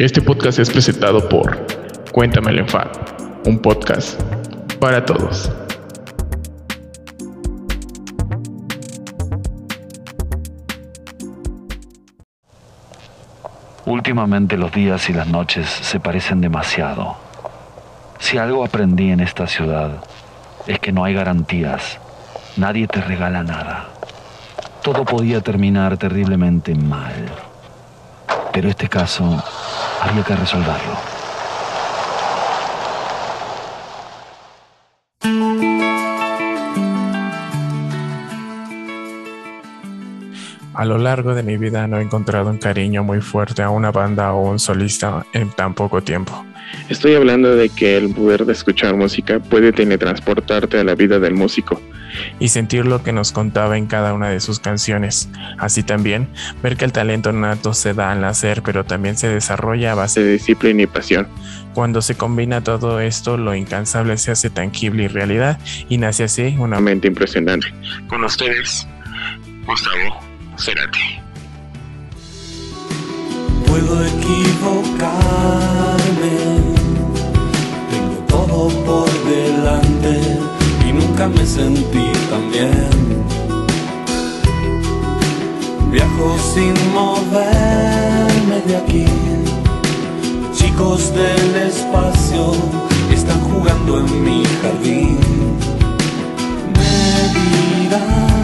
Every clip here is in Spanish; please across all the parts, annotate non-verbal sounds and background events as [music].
Este podcast es presentado por Cuéntame el Enfado, un podcast para todos. Últimamente los días y las noches se parecen demasiado. Si algo aprendí en esta ciudad es que no hay garantías. Nadie te regala nada. Todo podía terminar terriblemente mal. Pero este caso había que resolverlo. A lo largo de mi vida no he encontrado un cariño muy fuerte a una banda o un solista en tan poco tiempo. Estoy hablando de que el poder de escuchar música puede teletransportarte a la vida del músico y sentir lo que nos contaba en cada una de sus canciones. Así también, ver que el talento nato se da al nacer, pero también se desarrolla a base de disciplina y pasión. Cuando se combina todo esto, lo incansable se hace tangible y realidad, y nace así una mente impresionante. Con ustedes, Gustavo Puedo equivocarme, tengo todo por delante y nunca me sentí tan bien. Viajo sin moverme de aquí, chicos del espacio están jugando en mi jardín. Me dirán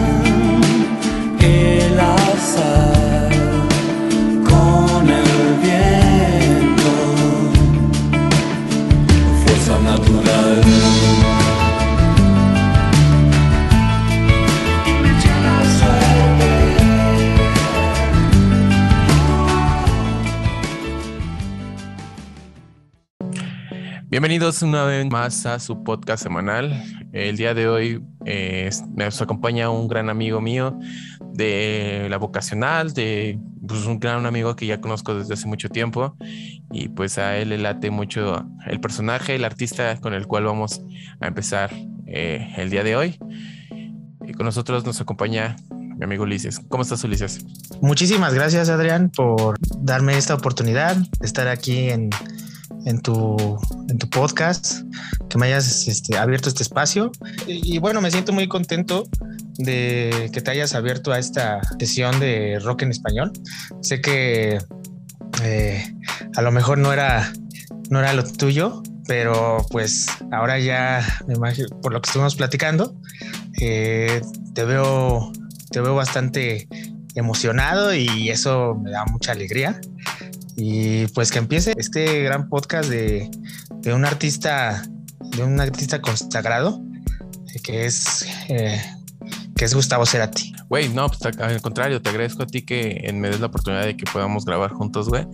Bienvenidos una vez más a su podcast semanal. El día de hoy eh, nos acompaña un gran amigo mío de la vocacional, de pues, un gran amigo que ya conozco desde hace mucho tiempo y pues a él le late mucho el personaje, el artista con el cual vamos a empezar eh, el día de hoy. Y con nosotros nos acompaña mi amigo Ulises. ¿Cómo estás Ulises? Muchísimas gracias, Adrián, por darme esta oportunidad de estar aquí en, en, tu, en tu podcast, que me hayas este, abierto este espacio. Y, bueno, me siento muy contento de que te hayas abierto a esta sesión de rock en español. Sé que eh, a lo mejor no era, no era lo tuyo, pero pues ahora ya, me imagino, por lo que estuvimos platicando, eh, te veo, te veo bastante emocionado y eso me da mucha alegría. Y pues que empiece este gran podcast de, de un artista, de un artista consagrado, eh, que es, eh, que es Gustavo Cerati. Güey, no, pues al contrario, te agradezco a ti que me des la oportunidad de que podamos grabar juntos, güey,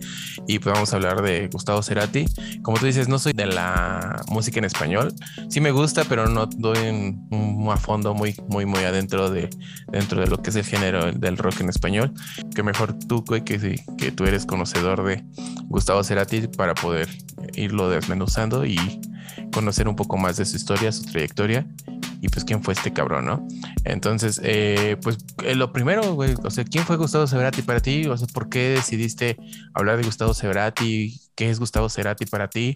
y podamos hablar de Gustavo Cerati. Como tú dices, no soy de la música en español. Sí me gusta, pero no doy un- a fondo muy, muy, muy adentro de, dentro de lo que es el género del rock en español. Que mejor tú, güey, que, sí, que tú eres conocedor de Gustavo Cerati para poder irlo desmenuzando y conocer un poco más de su historia, su trayectoria y pues quién fue este cabrón, ¿no? Entonces, eh, pues eh, lo primero, güey, o sea, ¿quién fue Gustavo Cerati para ti? O sea, ¿por qué decidiste hablar de Gustavo Cerati? ¿Qué es Gustavo Cerati para ti?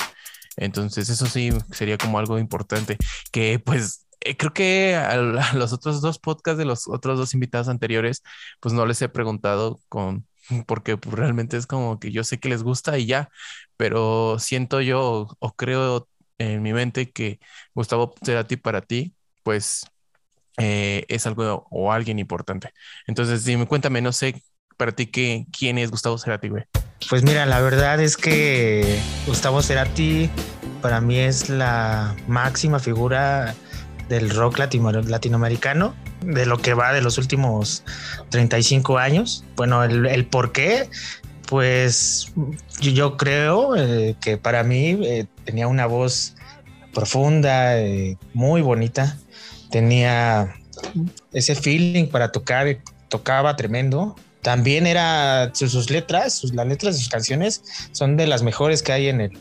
Entonces, eso sí sería como algo importante, que pues eh, creo que a, [laughs] a los otros dos podcasts de los otros dos invitados anteriores, pues no les he preguntado con, [laughs] porque pues, realmente es como que yo sé que les gusta y ya, pero siento yo o, o creo en mi mente que Gustavo Cerati para ti, pues eh, es algo o alguien importante. Entonces, dime, cuéntame, no sé para ti qué, quién es Gustavo Cerati, güey. Pues mira, la verdad es que Gustavo Cerati para mí es la máxima figura del rock latino- latinoamericano, de lo que va de los últimos 35 años. Bueno, el, por qué, pues yo, creo eh, que para mí eh, tenía una voz profunda, muy bonita, tenía ese feeling para tocar, tocaba tremendo. También era sus, letras, las letras de sus canciones son de las mejores que hay en el,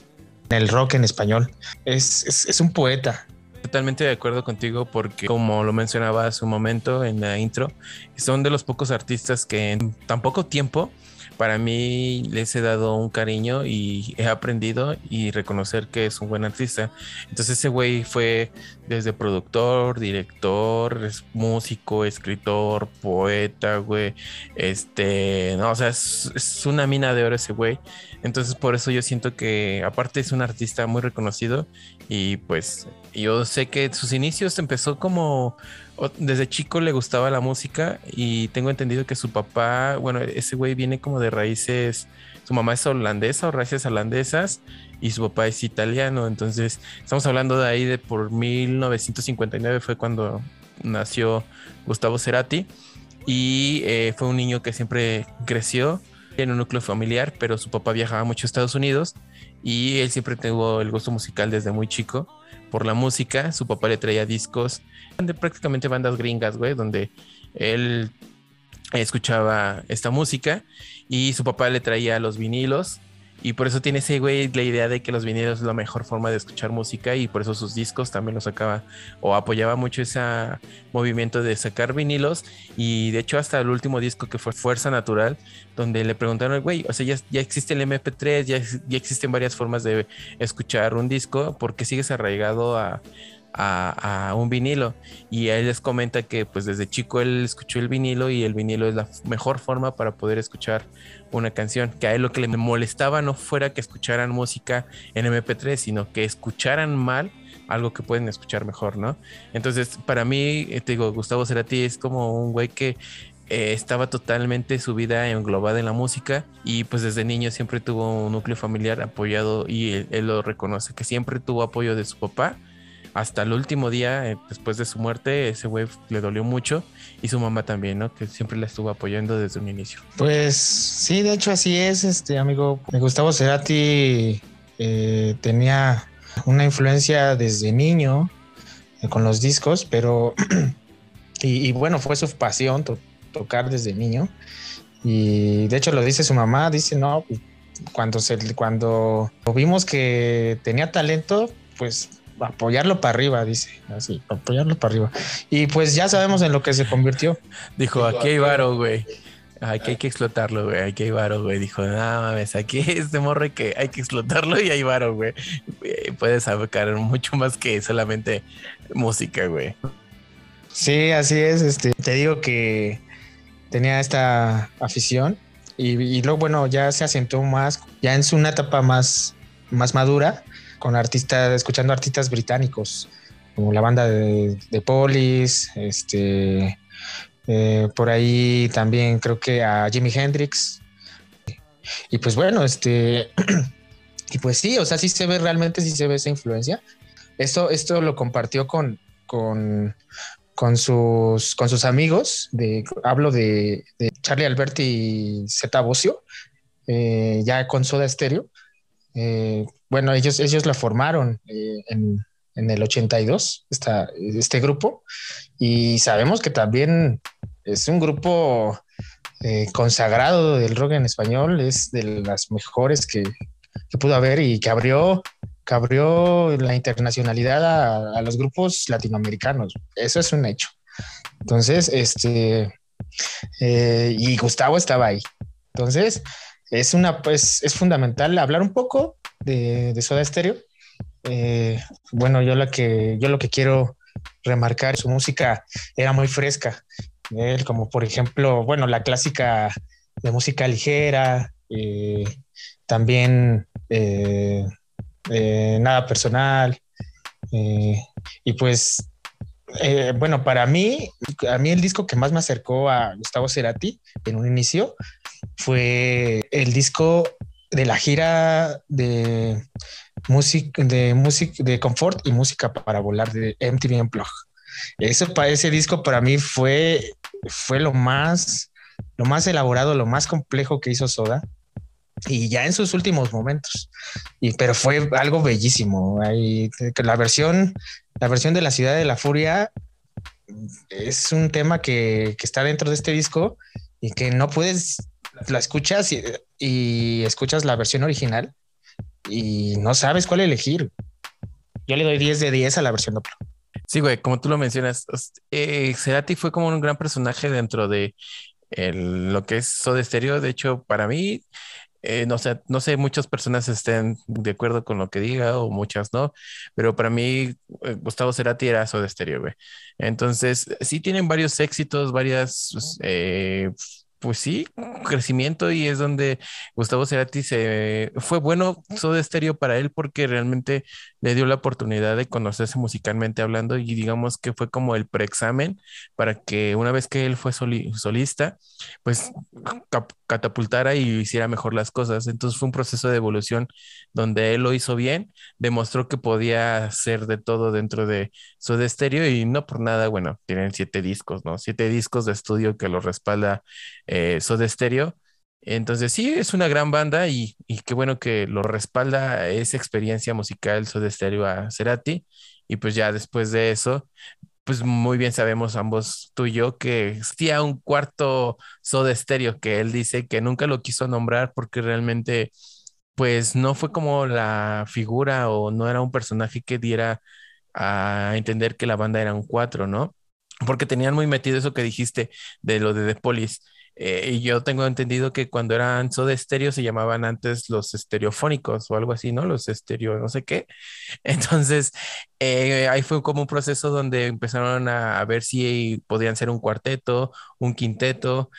en el rock en español. Es, es, es un poeta. Totalmente de acuerdo contigo porque como lo mencionaba hace un momento en la intro, son de los pocos artistas que en tan poco tiempo para mí les he dado un cariño y he aprendido y reconocer que es un buen artista. Entonces ese güey fue desde productor, director, músico, escritor, poeta, güey. Este, no, o sea, es, es una mina de oro ese güey. Entonces por eso yo siento que aparte es un artista muy reconocido y pues yo sé que sus inicios empezó como desde chico le gustaba la música y tengo entendido que su papá, bueno, ese güey viene como de raíces, su mamá es holandesa o raíces holandesas y su papá es italiano, entonces estamos hablando de ahí de por 1959 fue cuando nació Gustavo Cerati y eh, fue un niño que siempre creció en un núcleo familiar, pero su papá viajaba mucho a Estados Unidos y él siempre tuvo el gusto musical desde muy chico por la música. Su papá le traía discos de prácticamente bandas gringas, güey, donde él escuchaba esta música y su papá le traía los vinilos y por eso tiene ese güey la idea de que los vinilos es la mejor forma de escuchar música y por eso sus discos también los sacaba o apoyaba mucho ese movimiento de sacar vinilos. Y de hecho, hasta el último disco que fue Fuerza Natural, donde le preguntaron, güey, o sea, ya, ya existe el MP3, ya, ya existen varias formas de escuchar un disco, ¿por qué sigues arraigado a a, un vinilo y él les comenta que pues desde chico él escuchó el vinilo y el vinilo es la mejor forma para poder escuchar una canción, que a él lo que le molestaba no fuera que escucharan música en MP3, sino que escucharan mal algo que pueden escuchar mejor, ¿no? Entonces, para mí, eh, te digo, Gustavo Cerati es como un güey que eh, estaba totalmente su vida englobada en la música y pues desde niño siempre tuvo un núcleo familiar apoyado y él lo reconoce, que siempre tuvo apoyo de su papá hasta el último día, eh, después de su muerte, ese güey le dolió mucho y su mamá también, ¿no? Que siempre la estuvo apoyando desde un inicio. Pues sí, de hecho así es, este amigo. Gustavo Cerati eh, tenía una influencia desde niño eh, con los discos, pero [clears throat] y, bueno, fue su pasión tocar desde niño. Y de hecho lo dice su mamá, dice, no, cuando, se, cuando vimos que tenía talento, pues apoyarlo para arriba, dice, así, apoyarlo para arriba. Y pues ya sabemos en lo que se convirtió. Dijo, aquí hay varo, güey. Aquí hay que explotarlo, güey. Aquí hay varo, güey. Dijo, no mames, aquí [laughs] este morro que hay que explotarlo y hay varo, güey. Puedes sacar mucho más que solamente música, güey. Sí, así es. Este, te digo que tenía esta afición y, y luego, bueno, ya se asentó más, ya en su una etapa más, más madura con artistas, escuchando artistas británicos, como la banda de, de Police, este, eh, por ahí también creo que a Jimi Hendrix. Y pues bueno, este, [clears throat] y pues sí, o sea, sí se ve realmente, sí se ve esa influencia. Esto, esto lo compartió con, con, con, sus, con sus amigos, de, hablo de, Charlie Alberti y Zeta Bocio, eh, ya con Soda Stereo. Eh, bueno, ellos, ellos la formaron eh, en, el 82, esta, este grupo, y sabemos que también es un grupo eh, consagrado del rock en español, es de las mejores que, pudo haber y que abrió, que abrió la internacionalidad a, los grupos latinoamericanos. Eso es un hecho. Entonces, este, y Gustavo estaba ahí. Entonces, es una, pues, es fundamental hablar un poco de, Soda Stereo. Eh, bueno, yo lo que yo lo que quiero remarcar, su música era muy fresca, como por ejemplo, bueno, la clásica de música ligera, eh, también eh, nada personal, y pues bueno, para mí, a mí el disco que más me acercó a Gustavo Cerati en un inicio fue el disco de la gira de música de música de confort y música para volar de MTV Unplugged. Eso para ese disco para mí fue fue lo más lo más elaborado, lo más complejo que hizo Soda y ya en sus últimos momentos. Y pero fue algo bellísimo. La versión la versión de la ciudad de la furia es un tema que, que está dentro de este disco y que no puedes la escuchas y, escuchas la versión original y no sabes cuál elegir. Yo le doy 10 de 10 a la versión doble. Sí, güey, como tú lo mencionas, eh, Cerati fue como un gran personaje dentro de lo que es Soda Stereo. De hecho, para mí, eh, no, sé, no sé, muchas personas estén de acuerdo con lo que diga o muchas no, pero para mí eh, Gustavo Cerati era Soda Stereo, güey. Entonces, sí tienen varios éxitos, varias pues, eh, pues sí, crecimiento y es donde Gustavo Cerati se fue bueno Soda Stereo para él porque realmente le dio la oportunidad de conocerse musicalmente hablando y digamos que fue como el preexamen para que una vez que él fue solista, pues catapultara y hiciera mejor las cosas. Entonces fue un proceso de evolución donde él lo hizo bien, demostró que podía hacer de todo dentro de Soda Stereo y no por nada, bueno, tienen siete discos, ¿no? Siete discos de estudio que lo respalda eh, Soda Stereo. Entonces sí, es una gran banda y, qué bueno que lo respalda esa experiencia musical Soda Stereo a Cerati. Y pues ya después de eso, pues muy bien sabemos ambos tú y yo que existía un cuarto Soda Stereo que él dice que nunca lo quiso nombrar porque realmente pues no fue como la figura o no era un personaje que diera a entender que la banda eran cuatro, ¿no? Porque tenían muy metido eso que dijiste de lo de The Police eh, yo tengo entendido que cuando eran Soda Estéreo se llamaban antes los estereofónicos o algo así, ¿no? Los estéreo, no sé qué. [laughs] Entonces, eh, ahí fue como un proceso donde empezaron a, ver si podían ser un cuarteto, un quinteto,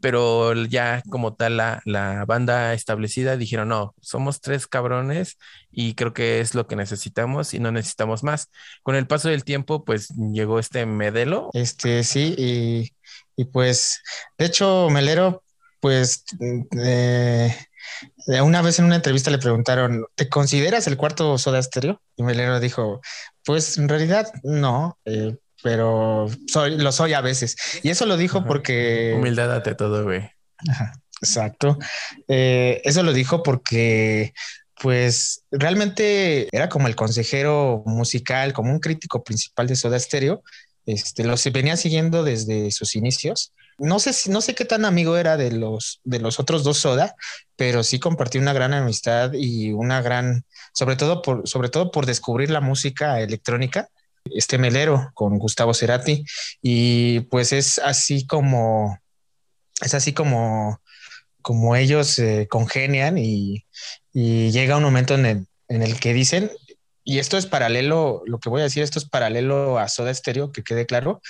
pero ya como tal la, la, banda establecida dijeron, no, somos tres cabrones y creo que es lo que necesitamos y no necesitamos más. Con el paso del tiempo, pues llegó este Medelo. Este, sí, y y pues, de hecho, Melero, pues, eh, una vez en una entrevista le preguntaron, ¿te consideras el cuarto soda estéreo? Y Melero dijo, pues en realidad no, eh, pero soy, lo soy a veces. Y eso lo dijo porque... Humildad ante todo, güey. exacto. Eh, eso lo dijo porque pues realmente era como el consejero musical, como un crítico principal de Soda Stereo este, los venía siguiendo desde sus inicios. No sé no sé qué tan amigo era de los, de los otros dos Soda, pero sí compartí una gran amistad y una gran, sobre todo por, sobre todo por descubrir la música electrónica, este melero con Gustavo Cerati. Y pues es así como, es así como, como ellos eh, congenian y, y, llega un momento en el, en el que dicen, y esto es paralelo, lo que voy a decir, esto es paralelo a Soda Stereo, que quede claro,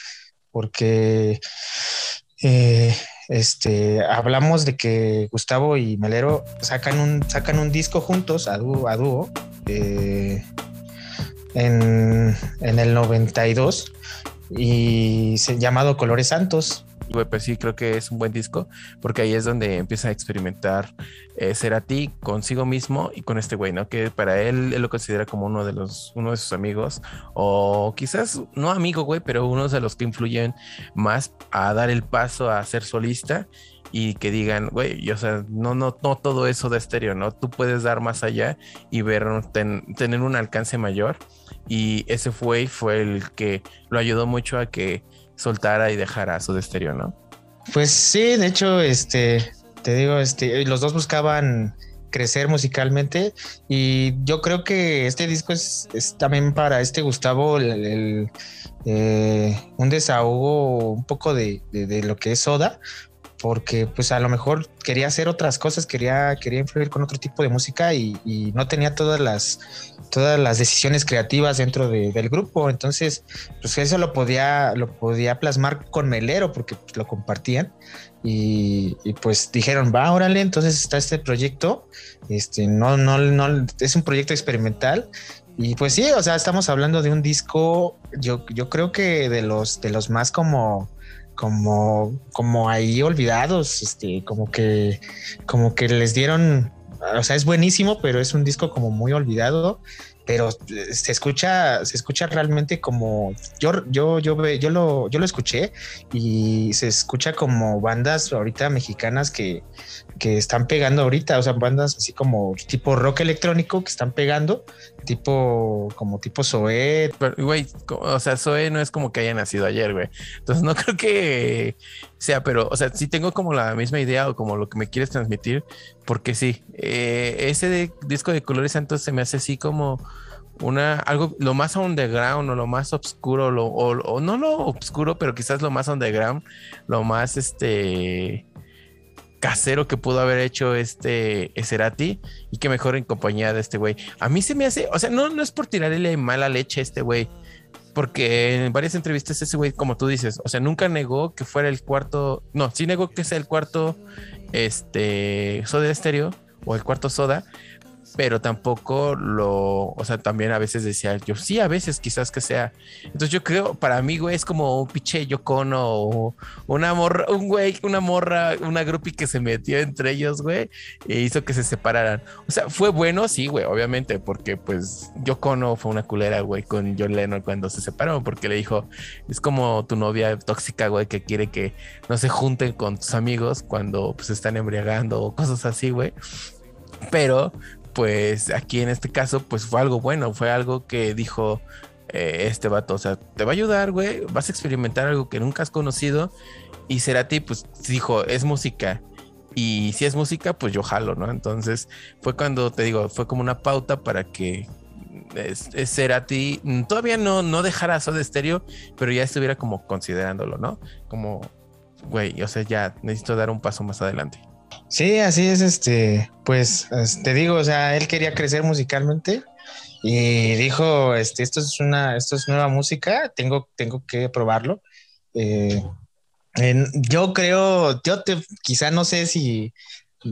porque eh, este, hablamos de que Gustavo y Melero sacan un, sacan un disco juntos a dúo, a dúo eh, en, en, el 92 y se, llamado Colores Santos pues sí, creo que es un buen disco, porque ahí es donde empieza a experimentar eh, ser a ti consigo mismo y con este güey, ¿no? Que para él, él lo considera como uno de los, uno de sus amigos, o quizás no amigo, güey, pero uno de los que influyen más a dar el paso a ser solista y que digan, güey, o sea, no, no, no todo eso de estéreo, ¿no? Tú puedes dar más allá y ver, tener un alcance mayor. Y ese fue, fue el que lo ayudó mucho a que soltara y dejara su estéreo, ¿no? Pues sí, de hecho, este, te digo, este, los dos buscaban crecer musicalmente y yo creo que este disco es, también para este Gustavo el, eh, un desahogo un poco de, lo que es Soda porque pues a lo mejor quería hacer otras cosas, quería, quería influir con otro tipo de música y, no tenía todas las todas las decisiones creativas dentro del grupo. Entonces, pues eso lo podía, lo podía plasmar con Melero porque pues, lo compartían. Y, pues dijeron, va, órale, entonces está este proyecto. Este, no, no, no, es un proyecto experimental. Y pues sí, o sea, estamos hablando de un disco, yo, yo creo que de los, de los más como, como, como ahí olvidados, este, como que, como que les dieron o sea, es buenísimo, pero es un disco como muy olvidado, pero se escucha, se escucha realmente como yo, yo, yo, yo lo, yo lo escuché y se escucha como bandas ahorita mexicanas que, que están pegando ahorita, o sea, bandas así como tipo rock electrónico que están pegando, tipo como tipo Zoé. güey, o sea, Zoé no es como que haya nacido ayer, güey. Entonces no [laughs] creo que sea, pero, o sea, sí tengo como la misma idea o como lo que me quieres transmitir, porque sí, eh, ese disco de Colores Santos se me hace así como una, algo, lo más underground o lo más oscuro, lo, o, no lo oscuro, pero quizás lo más underground, lo más este casero que pudo haber hecho este Cerati y que mejor en compañía de este güey. A mí se me hace, o sea, no, no es por tirarle mala leche a este güey, porque en varias entrevistas ese güey, como tú dices, o sea, nunca negó que fuera el cuarto, no, sí negó que sea el cuarto, este, Soda Estéreo o el cuarto Soda, pero tampoco lo, o sea, también a veces decía yo, sí, a veces quizás que sea. Entonces yo creo, para mí, güey, es como un pinche Yocono o una morra, un güey, una morra, una grupi que se metió entre ellos, güey, e hizo que se separaran. O sea, fue bueno, sí, güey, obviamente, porque pues Yocono fue una culera, güey, con John Lennon cuando se separaron, porque le dijo, es como tu novia tóxica, güey, que quiere que no se junten con tus amigos cuando pues están embriagando o cosas así, güey. Pero pues aquí en este caso, pues fue algo bueno, fue algo que dijo eh, este vato, o sea, te va a ayudar, güey, vas a experimentar algo que nunca has conocido. Y Cerati, pues dijo, es música. Y si es música, pues yo jalo, ¿no? Entonces fue cuando te digo, fue como una pauta para que es, Cerati todavía no, no dejara de estéreo, pero ya estuviera como considerándolo, ¿no? Como, güey, o sea, ya necesito dar un paso más adelante. Sí, así es, este, pues te digo, o sea, él quería crecer musicalmente y dijo, este, esto es una, esto es nueva música, tengo, tengo que probarlo. Eh, yo creo, yo te, quizá no sé si,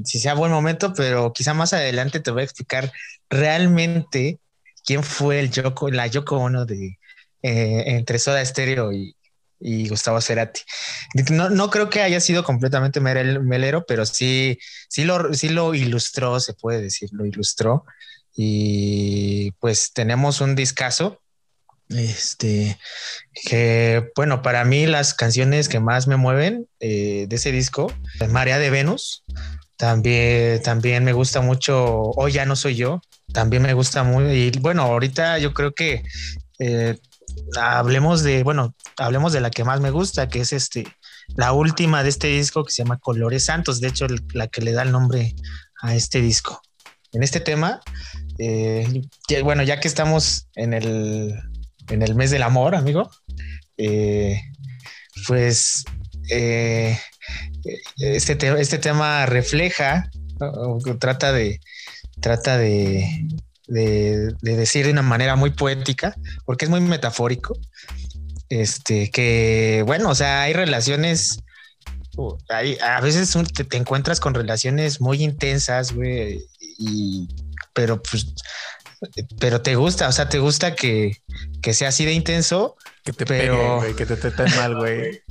si sea buen momento, pero quizá más adelante te voy a explicar realmente quién fue el Yoko, la Yoko Ono de eh, entre Soda Stereo y, y Gustavo Cerati. No, no, creo que haya sido completamente melero, pero sí, sí, lo, sí lo ilustró, se puede decir, lo ilustró. Y pues tenemos un discazo. Este, que bueno, para mí las canciones que más me mueven eh, de ese disco, Marea de Venus, también, también me gusta mucho Hoy ya no soy yo, también me gusta muy, y bueno, ahorita yo creo que eh, hablemos de, bueno, hablemos de la que más me gusta, que es este, la última de este disco que se llama Colores Santos, de hecho la que le da el nombre a este disco. En este tema, eh, bueno, ya que estamos en el, en el mes del amor, amigo, eh, pues eh, este, este tema refleja, trata de, trata de, de, decir de una manera muy poética, porque es muy metafórico. Este, que bueno, o sea, hay relaciones, a veces te, encuentras con relaciones muy intensas, güey, y, pero pues, pero te gusta, o sea, te gusta que, que sea así de intenso. Que te pero... que te traten [laughs] mal, güey.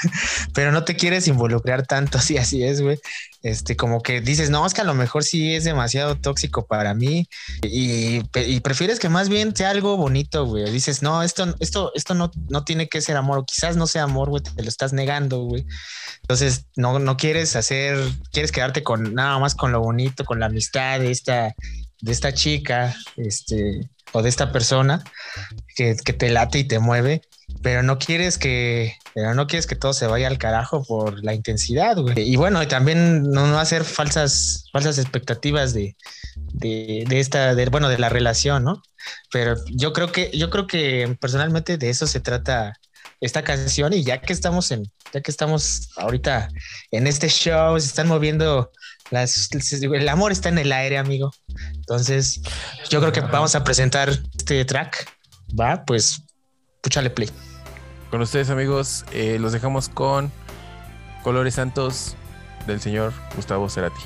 [laughs] pero no te quieres involucrar tanto, [laughs] así, así es, güey este, como que dices, no, es que a lo mejor sí es demasiado tóxico para mí y, prefieres que más bien sea algo bonito, güey. Dices, no, esto, esto, esto no, no tiene que ser amor, o quizás no sea amor, güey, te lo estás negando, güey. Entonces, no, no quieres hacer, quieres quedarte con nada más con lo bonito, con la amistad de esta, de esta chica, este, o de esta persona que, que te late y te mueve pero no quieres que, pero no quieres que todo se vaya al carajo por la intensidad, güey. Y bueno, y también no, hacer falsas, falsas expectativas de, de, de esta, de, bueno, de la relación, ¿no? Pero yo creo que, yo creo que personalmente de eso se trata esta canción y ya que estamos en, ya que estamos ahorita en este show, se están moviendo las, el amor está en el aire, amigo. Entonces, yo creo que vamos a presentar este track. Va, pues Escúchale play. Con ustedes, amigos, eh, los dejamos con Colores Santos del señor Gustavo Cerati.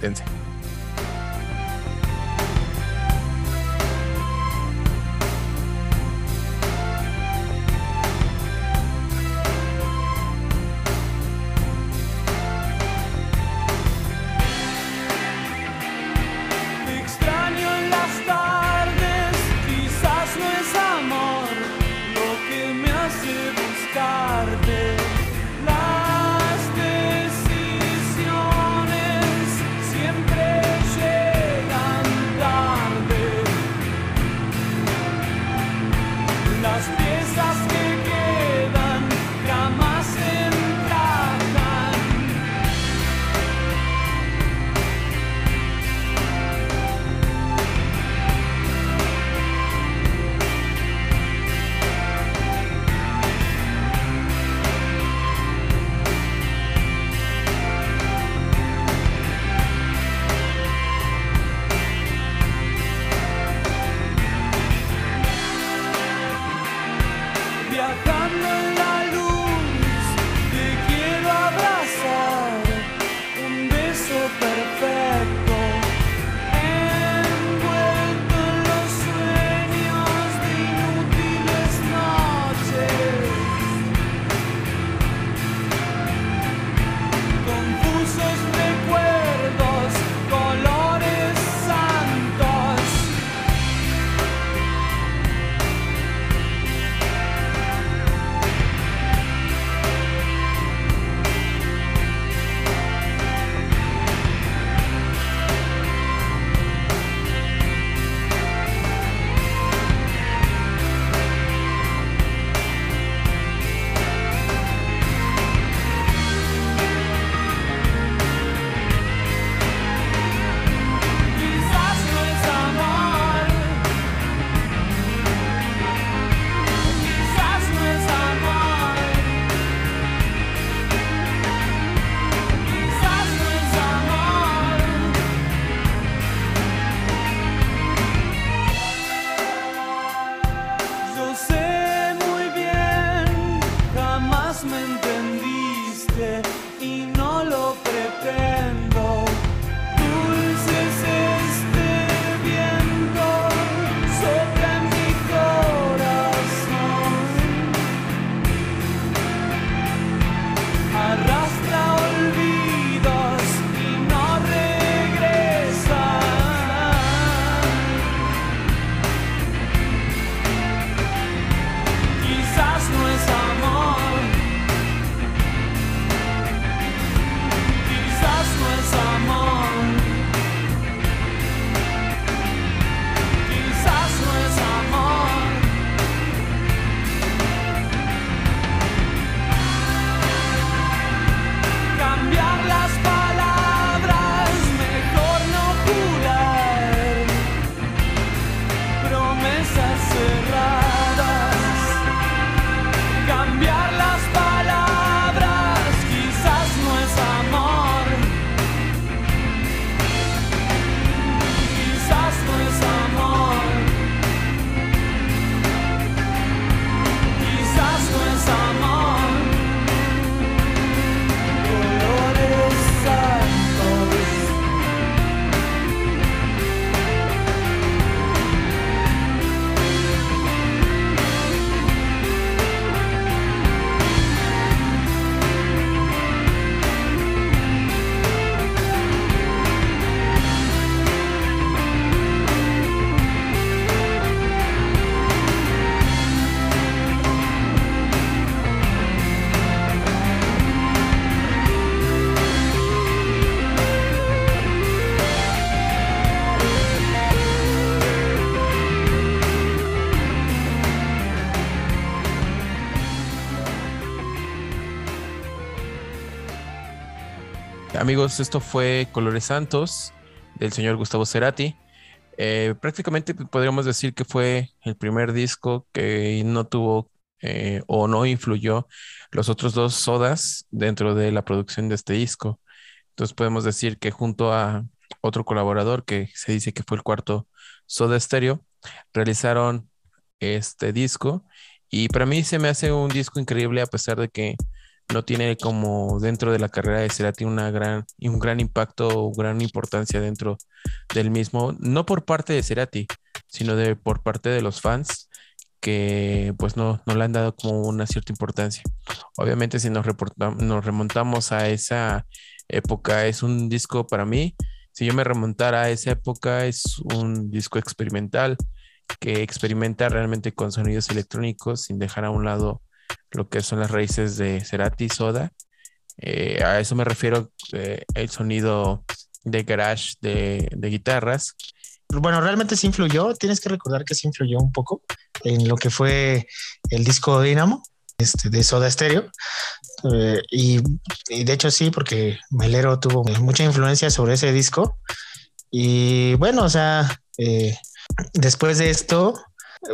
Dense. Amigos, esto fue Colores Santos del señor Gustavo Cerati. Eh, prácticamente podríamos decir que fue el primer disco que no tuvo eh, o no influyó los otros dos sodas dentro de la producción de este disco. Entonces podemos decir que junto a otro colaborador que se dice que fue el cuarto Soda Stereo, realizaron este disco y para mí se me hace un disco increíble a pesar de que no tiene como dentro de la carrera de Cerati una gran, un gran impacto o gran importancia dentro del mismo, no por parte de Cerati, sino de, por parte de los fans que pues no, no le han dado como una cierta importancia. Obviamente si nos, nos remontamos a esa época, es un disco para mí, si yo me remontara a esa época, es un disco experimental que experimenta realmente con sonidos electrónicos sin dejar a un lado lo que son las raíces de Cerati Soda. Eh, a eso me refiero eh, el sonido de garage de, guitarras. Bueno, realmente sí influyó. Tienes que recordar que sí influyó un poco en lo que fue el disco Dynamo este, de Soda Stereo. Eh, y, de hecho sí, porque Melero tuvo mucha influencia sobre ese disco. Y bueno, o sea, después de esto,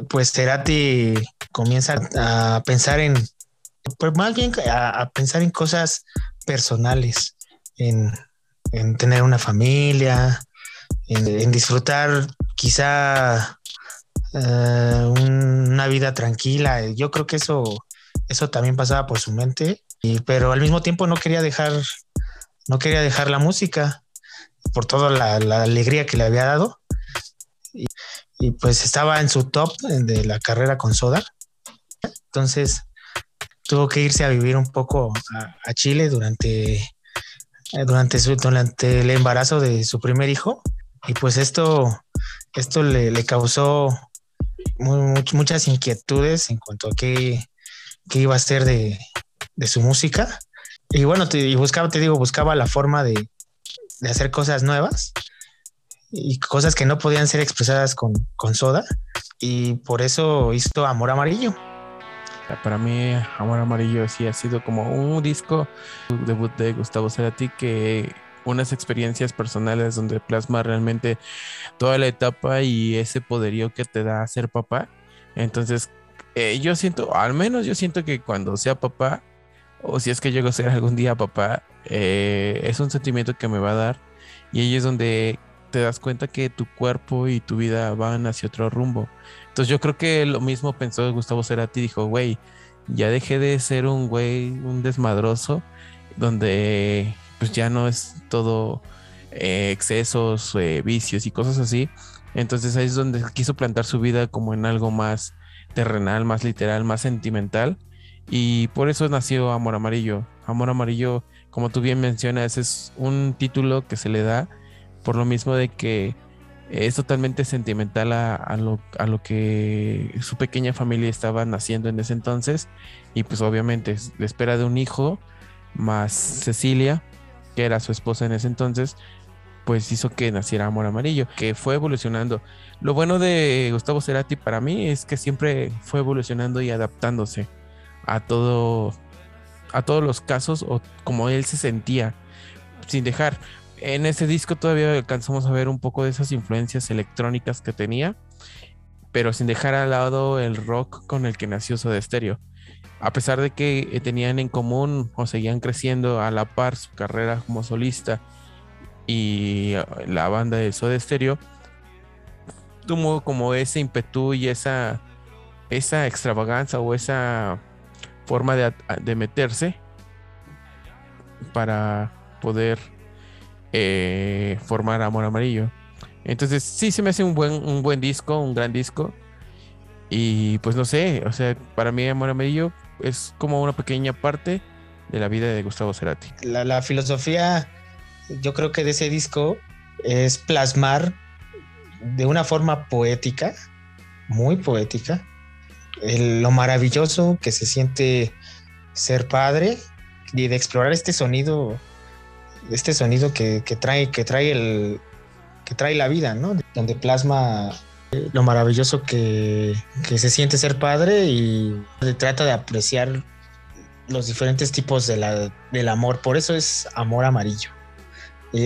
pues Cerati comienza a pensar en, pues más bien a, pensar en cosas personales, en, tener una familia, en, disfrutar quizá eh, una vida tranquila. Yo creo que eso, eso también pasaba por su mente, y, pero al mismo tiempo no quería dejar, no quería dejar la música por toda la, la alegría que le había dado. Y, pues estaba en su top de la carrera con Soda. Entonces tuvo que irse a vivir un poco a, Chile durante, durante, su, durante el embarazo de su primer hijo. Y pues esto, esto le, causó muchas inquietudes en cuanto a qué, qué iba a hacer de, de, su música. Y bueno, te, y buscaba, te digo, buscaba la forma de, de hacer cosas nuevas y cosas que no podían ser expresadas con, soda y por eso hizo Amor Amarillo. Para mí, Amor Amarillo sí ha sido como un disco debut de Gustavo Cerati que unas experiencias personales donde plasma realmente toda la etapa y ese poderío que te da ser papá. Entonces, eh, yo siento, al menos yo siento que cuando sea papá, o si es que llego a ser algún día papá, eh, es un sentimiento que me va a dar. Y ahí es donde te das cuenta que tu cuerpo y tu vida van hacia otro rumbo. Entonces yo creo que lo mismo pensó Gustavo Cerati, dijo, güey, ya dejé de ser un güey, un desmadroso, donde pues ya no es todo eh, excesos, eh, vicios y cosas así. Entonces ahí es donde quiso plantar su vida como en algo más terrenal, más literal, más sentimental. Y por eso nació Amor Amarillo. Amor Amarillo, como tú bien mencionas, es un título que se le da por lo mismo de que es totalmente sentimental a, lo, a, lo, que su pequeña familia estaba naciendo en ese entonces. Y pues obviamente de espera de un hijo más Cecilia que era su esposa en ese entonces pues hizo que naciera Amor Amarillo que fue evolucionando. Lo bueno de Gustavo Cerati para mí es que siempre fue evolucionando y adaptándose a todo a todos los casos o como él se sentía sin dejar en ese disco todavía alcanzamos a ver un poco de esas influencias electrónicas que tenía, pero sin dejar al lado el rock con el que nació Soda Stereo. A pesar de que eh, tenían en común o seguían creciendo a la par su carrera como solista y eh, la banda de Soda Stereo, tuvo como ese ímpetu y esa, esa extravaganza o esa forma de meterse para poder eh, formar Amor Amarillo. Entonces sí se me hace un buen, un buen disco, un gran disco. Y pues no sé, o sea, para mí Amor Amarillo es como una pequeña parte de la vida de Gustavo Cerati. La, filosofía, yo creo que de ese disco es plasmar de una forma poética, muy poética, lo maravilloso que se siente ser padre y de explorar este sonido este sonido que, trae, que trae el que trae la vida, ¿no? Donde plasma lo maravilloso que, se siente ser padre y trata de apreciar los diferentes tipos de la, del amor. Por eso es amor amarillo.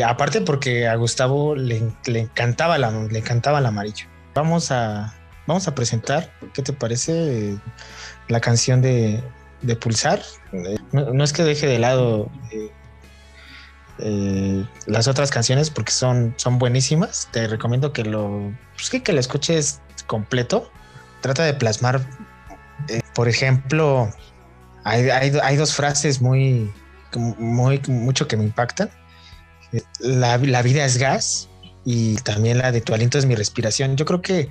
Aparte porque a Gustavo le, le encantaba la, le encantaba el amarillo. Vamos a, vamos a presentar, ¿qué te parece? La canción de, de Pulsar. No, no, es que deje de lado eh, eh, las otras canciones porque son, son buenísimas. Te recomiendo que lo, pues que, que lo escuches completo. Trata de plasmar, eh, por ejemplo, hay, hay, hay, dos frases muy, muy, mucho que me impactan. La, la, vida es gas y también la de tu aliento es mi respiración. Yo creo que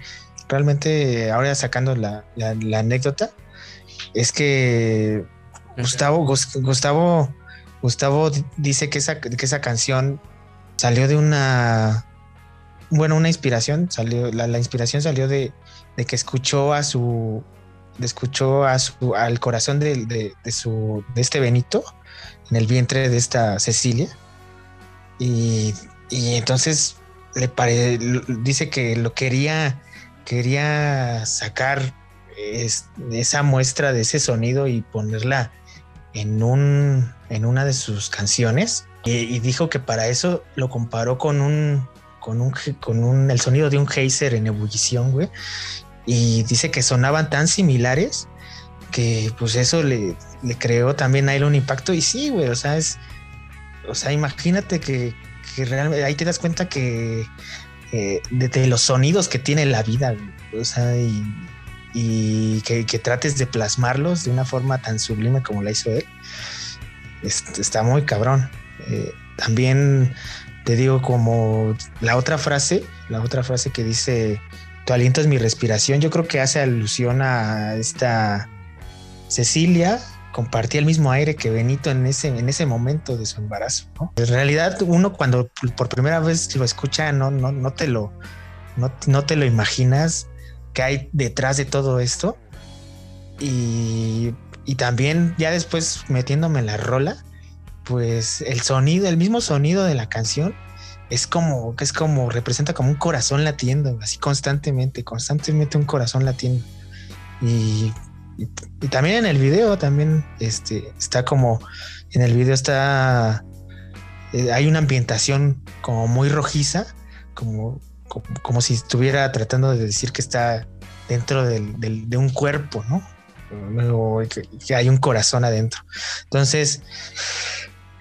realmente, ahora sacando la, la, la anécdota, es que Gustavo, Gustavo, Gustavo dice que esa, que esa canción salió de una, bueno, una inspiración, salió, la, la inspiración salió de, de, que escuchó a su, escuchó a su, al corazón de, de, su, de este Benito en el vientre de esta Cecilia. Y, y entonces le pare, dice que lo quería, quería sacar es, esa muestra de ese sonido y ponerla en, un, en una de sus canciones. Y, dijo que para eso lo comparó con un, con un, con un, el sonido de un geyser en ebullición, güey. Y dice que sonaban tan similares que pues eso le, le creó también a él un impacto. Y sí, güey, o sea, es, o sea, imagínate que, que realmente ahí te das cuenta que de, los sonidos que tiene la vida, o sea, y, y que, que, trates de plasmarlos de una forma tan sublime como la hizo él, está muy cabrón. Eh, también te digo como la otra frase, la otra frase que dice, tu aliento es mi respiración, yo creo que hace alusión a esta Cecilia, compartía el mismo aire que Benito en ese, en ese momento de su embarazo. En realidad uno cuando por primera vez lo escucha no, no, no te lo... No, no te lo imaginas que hay detrás de todo esto. Y, y, también ya después metiéndome en la rola, pues el sonido, el mismo sonido de la canción es como, que es como, representa como un corazón latiendo, así constantemente, constantemente un corazón latiendo. Y, también en el video, también este, está como, en el video está, eh, hay una ambientación como muy rojiza, como como, como, si estuviera tratando de decir que está dentro del, del, de un cuerpo, ¿no? Que, hay un corazón adentro. Entonces,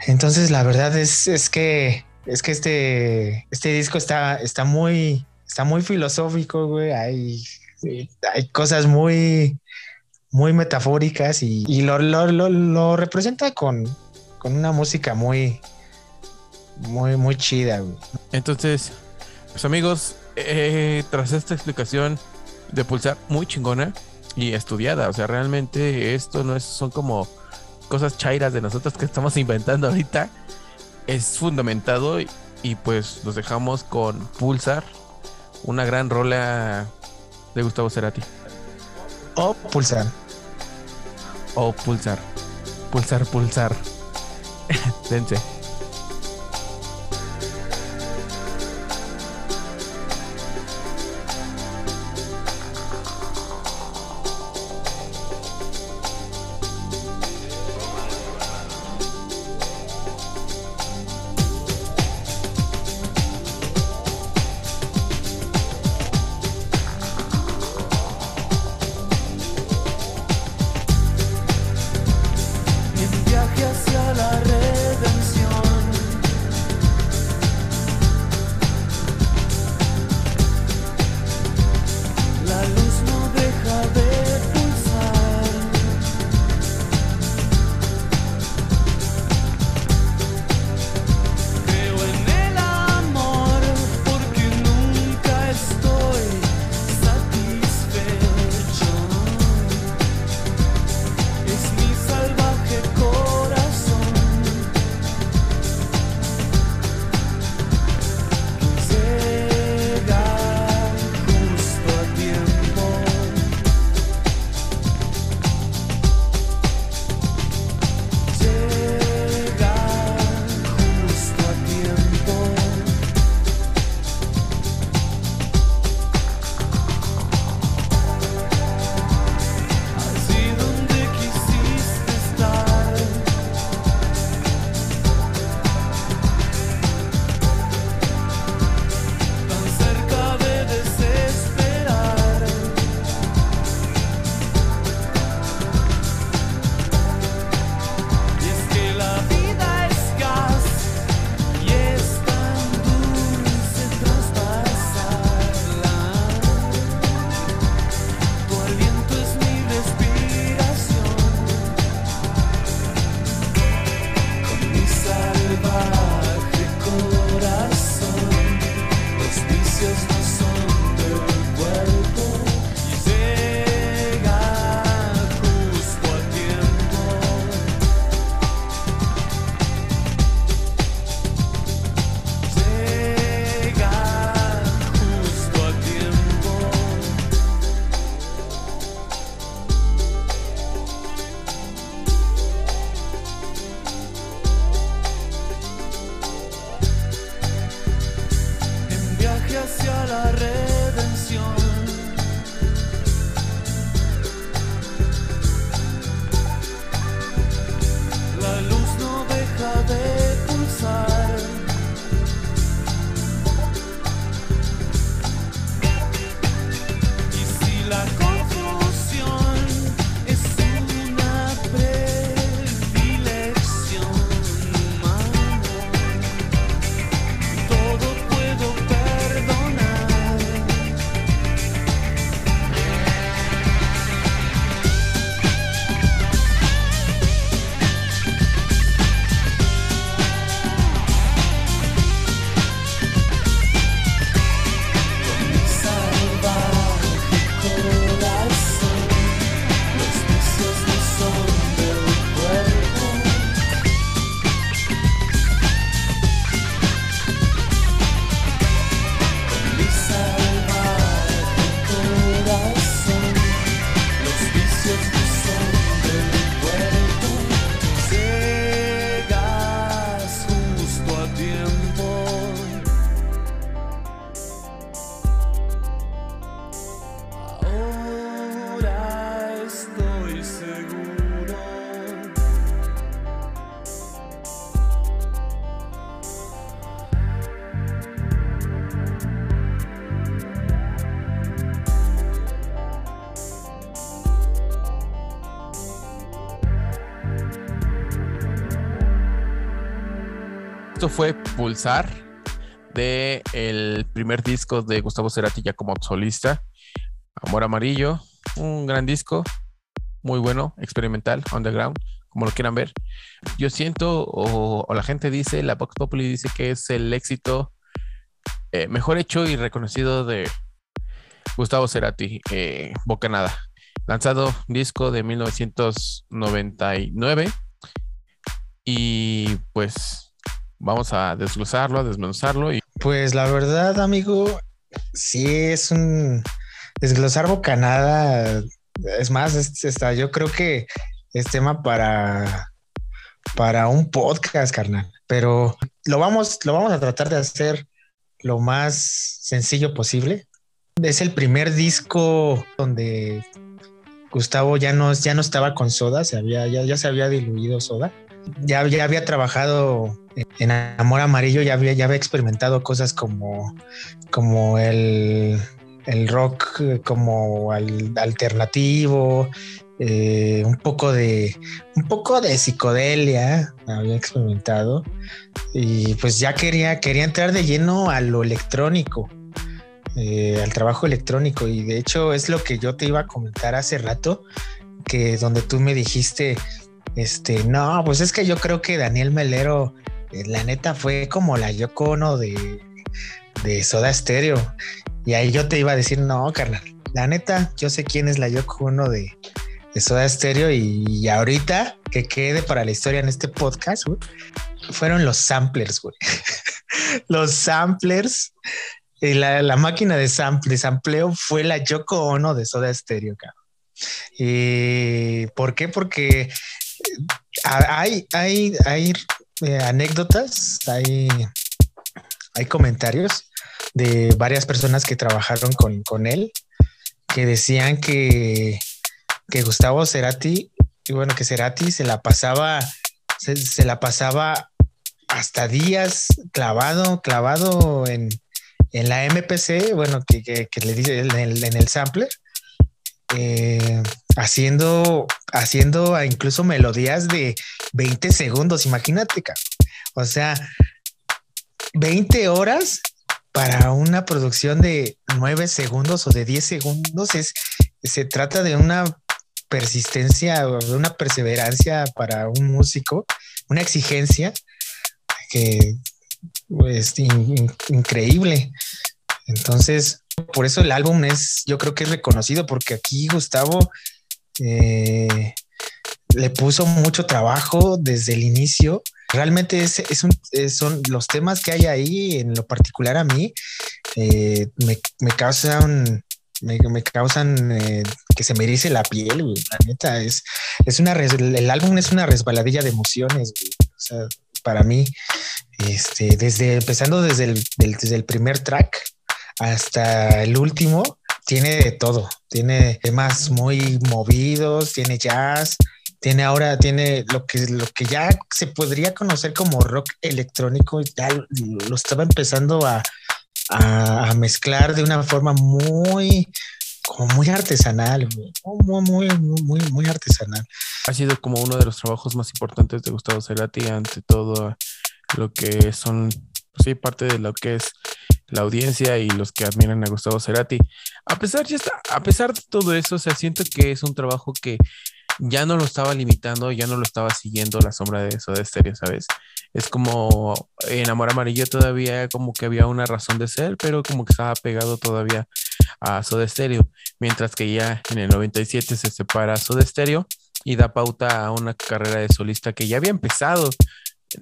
entonces la verdad es, es que es que este, este disco está, está muy, está muy filosófico, güey. Hay, hay cosas muy, muy metafóricas y, lo, lo, lo, representa con, con una música muy, muy, muy chida. Entonces, pues amigos, eh, tras esta explicación de pulsar muy chingona y estudiada, o sea, realmente esto no es, son como cosas chairas de nosotros que estamos inventando ahorita, es fundamentado y, y pues los dejamos con Pulsar, una gran rola de Gustavo Cerati. O Pulsar. O Pulsar. Pulsar, pulsar. [laughs] Dense. Pulsar de el primer disco de Gustavo Cerati ya como solista. Amor Amarillo, un gran disco, muy bueno, experimental, underground, como lo quieran ver. Yo siento, o, la gente dice, la Vox Populi dice que es el éxito eh, mejor hecho y reconocido de Gustavo Cerati, eh, Bocanada. Lanzado disco de 1999 y pues vamos a desglosarlo, a desmenuzarlo y Pues la verdad, amigo, sí es un desglosar bocanada. Es más, es, está, yo creo que es tema para, para un podcast, carnal. Pero lo vamos, lo vamos a tratar de hacer lo más sencillo posible. Es el primer disco donde Gustavo ya no, ya no estaba con Soda, se había, ya, ya se había diluido Soda. Ya, ya había trabajado en Amor Amarillo, ya había, ya había experimentado cosas como, como el, el rock como al- alternativo, eh, un poco de un poco de psicodelia había experimentado. Y pues ya quería quería entrar de lleno a lo electrónico eh, al trabajo electrónico. Y de hecho es lo que yo te iba a comentar hace rato que donde tú me dijiste este no pues es que yo creo que Daniel Melero eh, la neta fue como la Yoko Ono de de Soda Stereo y ahí yo te iba a decir no carnal la neta yo sé quién es la Yoko Ono de Soda Stereo y, ahorita que quede para la historia en este podcast, fueron los samplers, güey. [laughs] los samplers, y la, la máquina de, de sampleo fue la Yoko Ono de Soda Stereo, cabrón. ¿Y por qué? Porque eh, hay, hay, hay eh, anécdotas, hay, hay comentarios de varias personas que trabajaron con, con él que decían que que Gustavo Cerati, y bueno, que Cerati se la pasaba, se, la pasaba hasta días clavado, clavado en, en la MPC, bueno, que, que- que le dice en el, en el sampler, eh, haciendo, haciendo incluso melodías de 20 segundos, imagínate, o sea, 20 horas para una producción de 9 segundos o de 10 segundos es, se trata de una persistencia de una perseverancia para un músico, una exigencia que es in- increíble. Entonces, por eso el álbum es, yo creo que es reconocido, porque aquí Gustavo eh, le puso mucho trabajo desde el inicio. Realmente es, un- son los temas que hay ahí, en lo particular a mí, eh, me, causan, me, causan eh, que se me erice la piel. La neta, es, es una, el álbum es una resbaladilla de emociones, güey. Para mí, este, desde, empezando desde el, desde el primer track hasta el último, tiene de todo. Tiene temas muy movidos, tiene jazz, tiene ahora, tiene lo que, lo que ya se podría conocer como rock electrónico, ya lo estaba empezando a, a, mezclar de una forma muy, como muy artesanal, muy, muy, muy, muy artesanal. Ha sido como uno de los trabajos más importantes de Gustavo Cerati ante todo lo que son, sí, parte de lo que es la audiencia y los que admiran a Gustavo Cerati. A pesar, ya está, a pesar de todo eso, o sea, siento que es un trabajo que ya no lo estaba limitando, ya no lo estaba siguiendo la sombra de eso de estéreo, ¿sabes? Es como en Amor Amarillo todavía como que había una razón de ser, pero como que estaba pegado todavía a Soda Stereo, mientras que ya en el 97 se separa Soda Stereo y da pauta a una carrera de solista que ya había empezado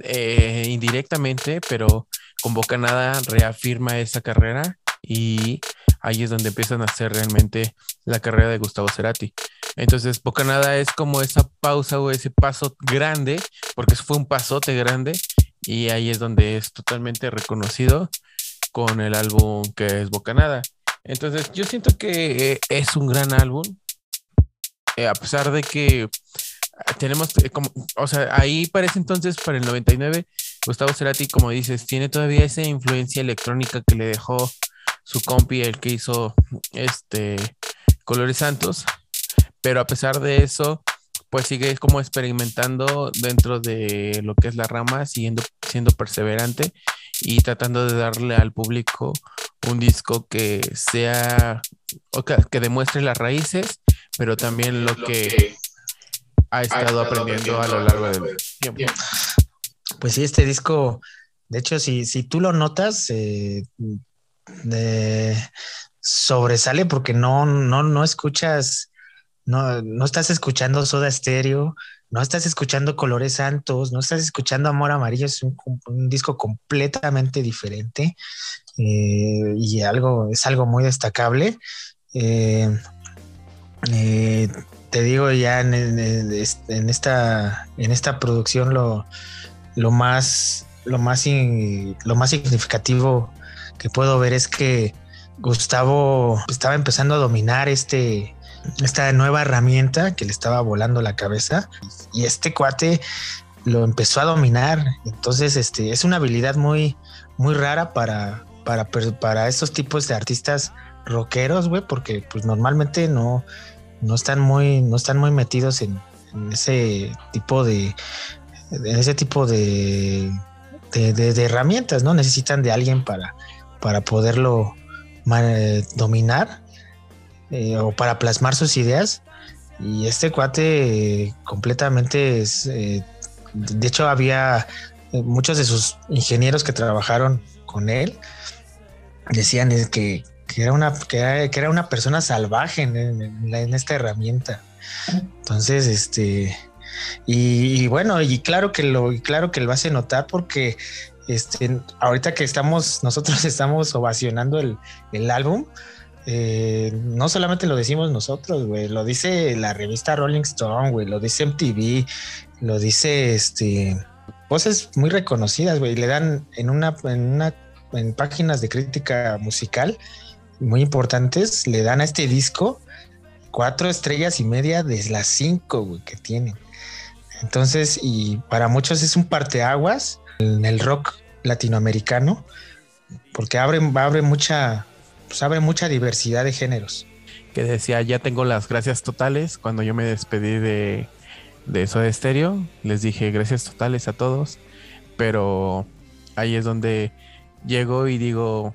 eh, indirectamente, pero con Bocanada reafirma esa carrera y ahí es donde empiezan a hacer realmente la carrera de Gustavo Cerati. Entonces, Bocanada es como esa pausa o ese paso grande, porque fue un pasote grande, y ahí es donde es totalmente reconocido con el álbum que es Bocanada. Entonces, yo siento que eh, es un gran álbum, eh, a pesar de que tenemos eh, como, o sea, ahí parece entonces para el 99, Gustavo Cerati, como dices, tiene todavía esa influencia electrónica que le dejó su compi, el que hizo este Colores Santos, pero a pesar de eso, pues sigue como experimentando dentro de lo que es la rama, siguiendo siendo perseverante y tratando de darle al público un disco que sea, que, demuestre las raíces, pero también lo, que, ha estado, aprendiendo, a lo largo del tiempo. Pues sí, este disco, de hecho, si, si tú lo notas, eh, sobresale porque no, no, no escuchas no, no estás escuchando Soda Stereo, no estás escuchando Colores Santos, no estás escuchando Amor Amarillo, es un, disco completamente diferente eh, y algo, es algo muy destacable. Eh, te digo ya en, esta, en esta producción lo, lo más, lo, más lo más significativo que puedo ver es que Gustavo estaba empezando a dominar este, esta nueva herramienta que le estaba volando la cabeza y este cuate lo empezó a dominar. Entonces, este es una habilidad muy, muy rara para, para, para estos tipos de artistas rockeros, güey, porque pues normalmente no, no están muy, no están muy metidos en, ese tipo de, ese tipo de, de, herramientas, ¿no? Necesitan de alguien para, para poderlo dominar eh, o para plasmar sus ideas. Y este cuate completamente es, eh, de hecho había eh, muchos de sus ingenieros que trabajaron con él, decían que, que era, una, que era, una persona salvaje en, esta herramienta. Entonces, este, y, bueno, y claro que lo, claro que lo hace notar porque este, ahorita que estamos, [laughs] nosotros estamos ovacionando el, el álbum, eh, no solamente lo decimos nosotros, güey, lo dice la revista Rolling Stone, güey, lo dice MTV, lo dice este voces muy reconocidas, güey, le dan en una, en una, en páginas de crítica musical muy importantes, le dan a este disco cuatro estrellas y media de las cinco, güey, que tiene. Entonces, y para muchos es un parteaguas en el rock latinoamericano, porque abre, abre mucha, pues mucha diversidad de géneros. Que decía, ya tengo las gracias totales. Cuando yo me despedí de, de eso de estéreo, les dije gracias totales a todos. Pero ahí es donde llego y digo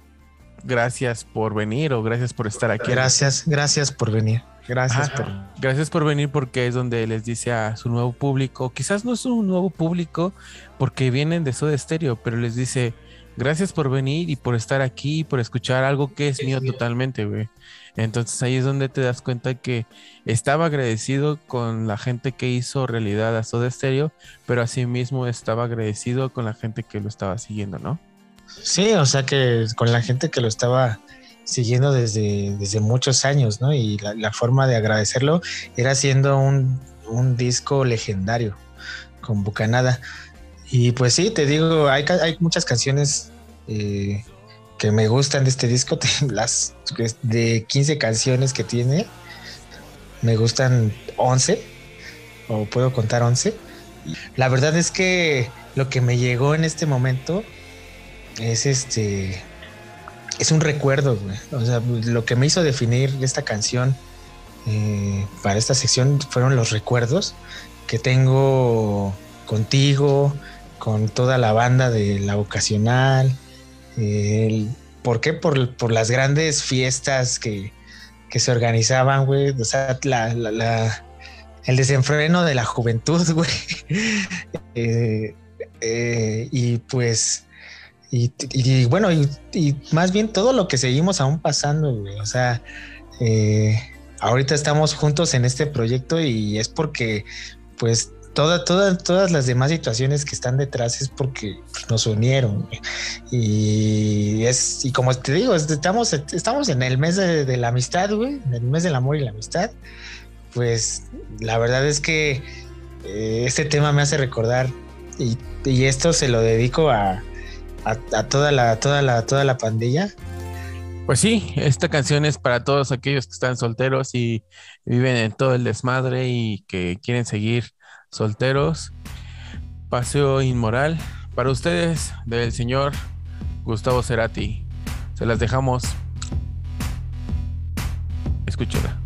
gracias por venir o gracias por estar aquí. Gracias, gracias por venir. Gracias por... Gracias por venir porque es donde les dice a su nuevo público, quizás no es un nuevo público porque vienen de eso de estéreo, pero les dice, gracias por venir y por estar aquí y por escuchar algo que es mío totalmente, güey. Entonces ahí es donde te das cuenta que estaba agradecido con la gente que hizo realidad a Soda Stereo, pero asimismo estaba agradecido con la gente que lo estaba siguiendo, ¿no? Sí, o sea que con la gente que lo estaba siguiendo desde, desde muchos años, ¿no? Y la, forma de agradecerlo era haciendo un, un disco legendario con Bucanada. Y pues sí, te digo, hay, hay muchas canciones eh, que me gustan de este disco, [laughs] las de 15 canciones que tiene, me gustan 11, o puedo contar 11. La verdad es que lo que me llegó en este momento es este, es un recuerdo, O sea, lo que me hizo definir esta canción eh, para esta sección fueron los recuerdos que tengo contigo, con toda la banda de la vocacional. ¿Por qué? Por, las grandes fiestas que, se organizaban, güey. O sea, el desenfreno de la juventud, [laughs] güey. Eh, eh, y pues, y, bueno, y, más bien todo lo que seguimos aún pasando, güey. O sea, eh, ahorita estamos juntos en este proyecto y es porque, pues, toda, todas las demás situaciones que están detrás es porque nos unieron. Y es, y como te digo, estamos, estamos en el mes de, la amistad, güey, en el mes del amor y la amistad. Pues la verdad es que eh, este tema me hace recordar, y, esto se lo dedico a, a, toda la, toda la, toda la pandilla. Pues sí, esta canción es para todos aquellos que están solteros y viven en todo el desmadre y que quieren seguir solteros, paseo inmoral. Para ustedes, del señor Gustavo Cerati. Se las dejamos. Escúchala.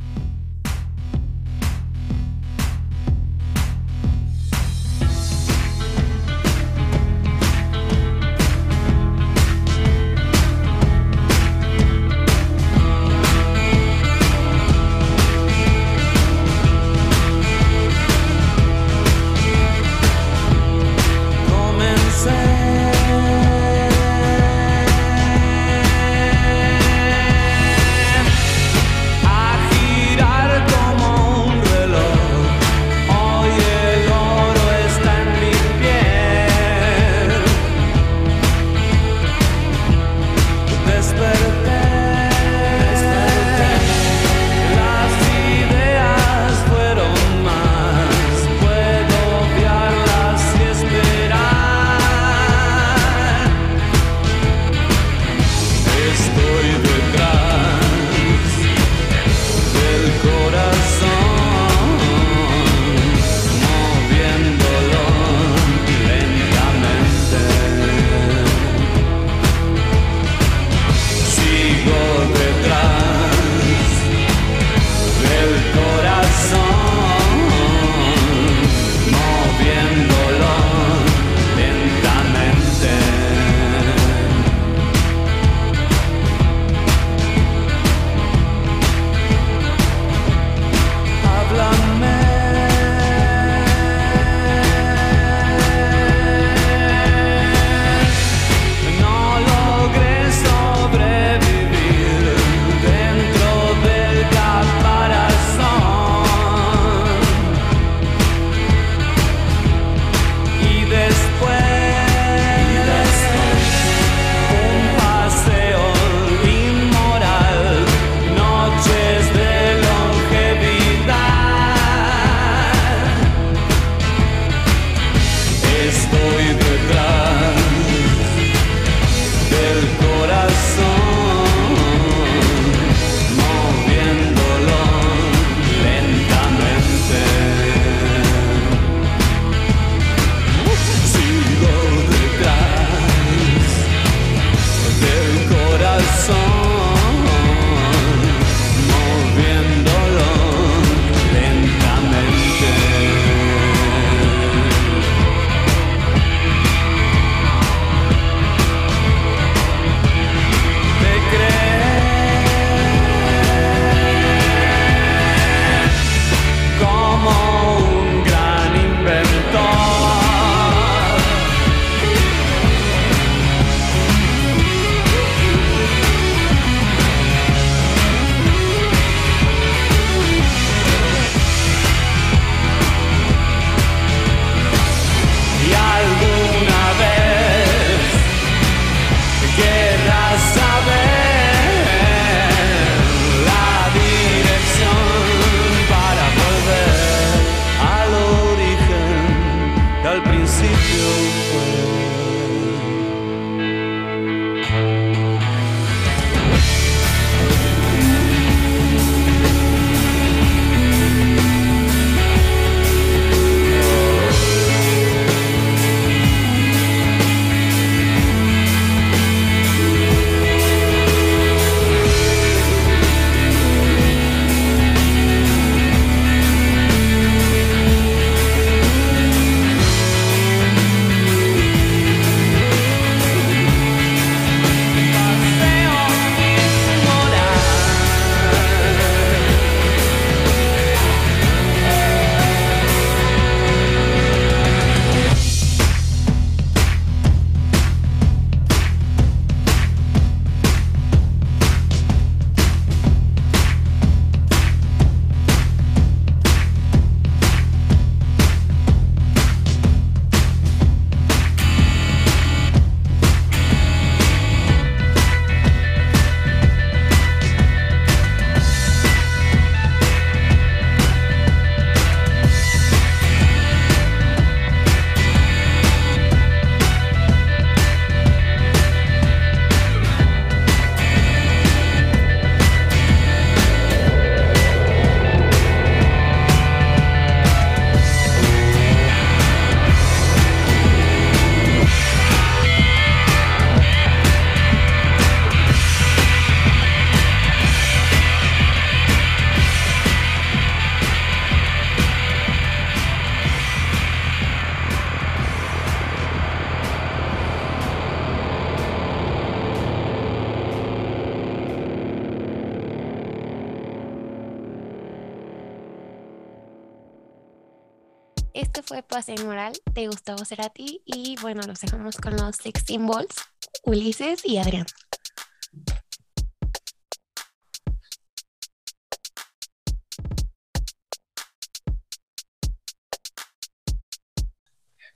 Pase Moral de Gustavo Cerati y bueno, los dejamos con los Six Symbols, Ulises y Adrián.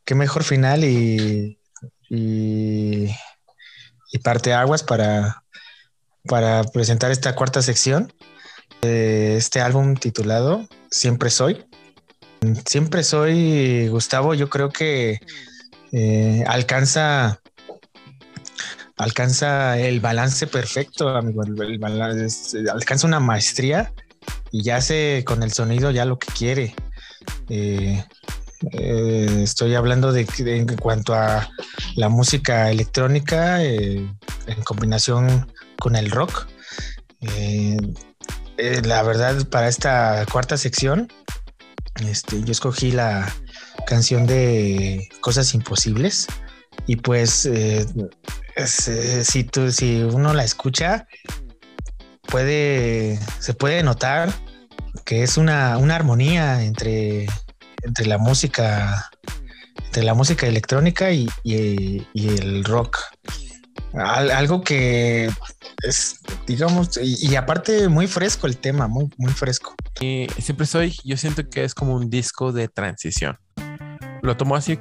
Qué mejor final y, y, y parte aguas para, para presentar esta cuarta sección de este álbum titulado Siempre Soy. Siempre Soy, Gustavo, yo creo que eh, alcanza alcanza el balance perfecto, amigo. El, alcanza una maestría y ya hace con el sonido ya lo que quiere. Eh, eh, estoy hablando de, de, en cuanto a la música electrónica en combinación con el rock. La verdad, para esta cuarta sección, este, yo escogí la canción de Cosas Imposibles. Y pues, eh, eh, si, tú, si uno la escucha, puede, se puede notar que es una, una armonía entre, entre la música entre la música electrónica y, y, el rock. Al, algo que es, digamos, y, y, aparte muy fresco el tema, muy, muy fresco. Y siempre soy, yo siento que es como un disco de transición. Lo tomo así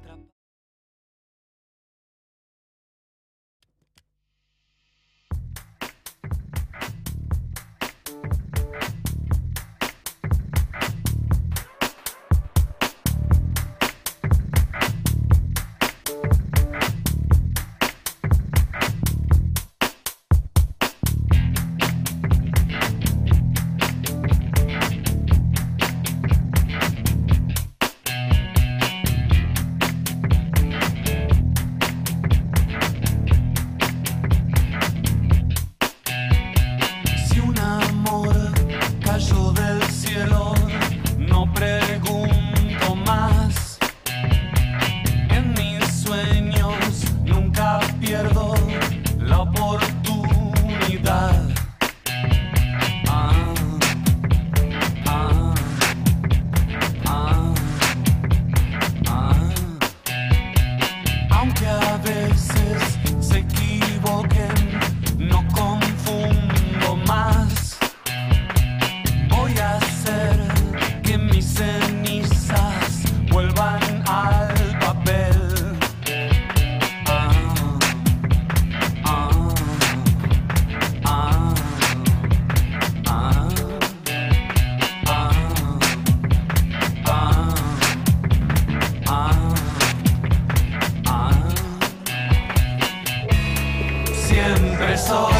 quiero saw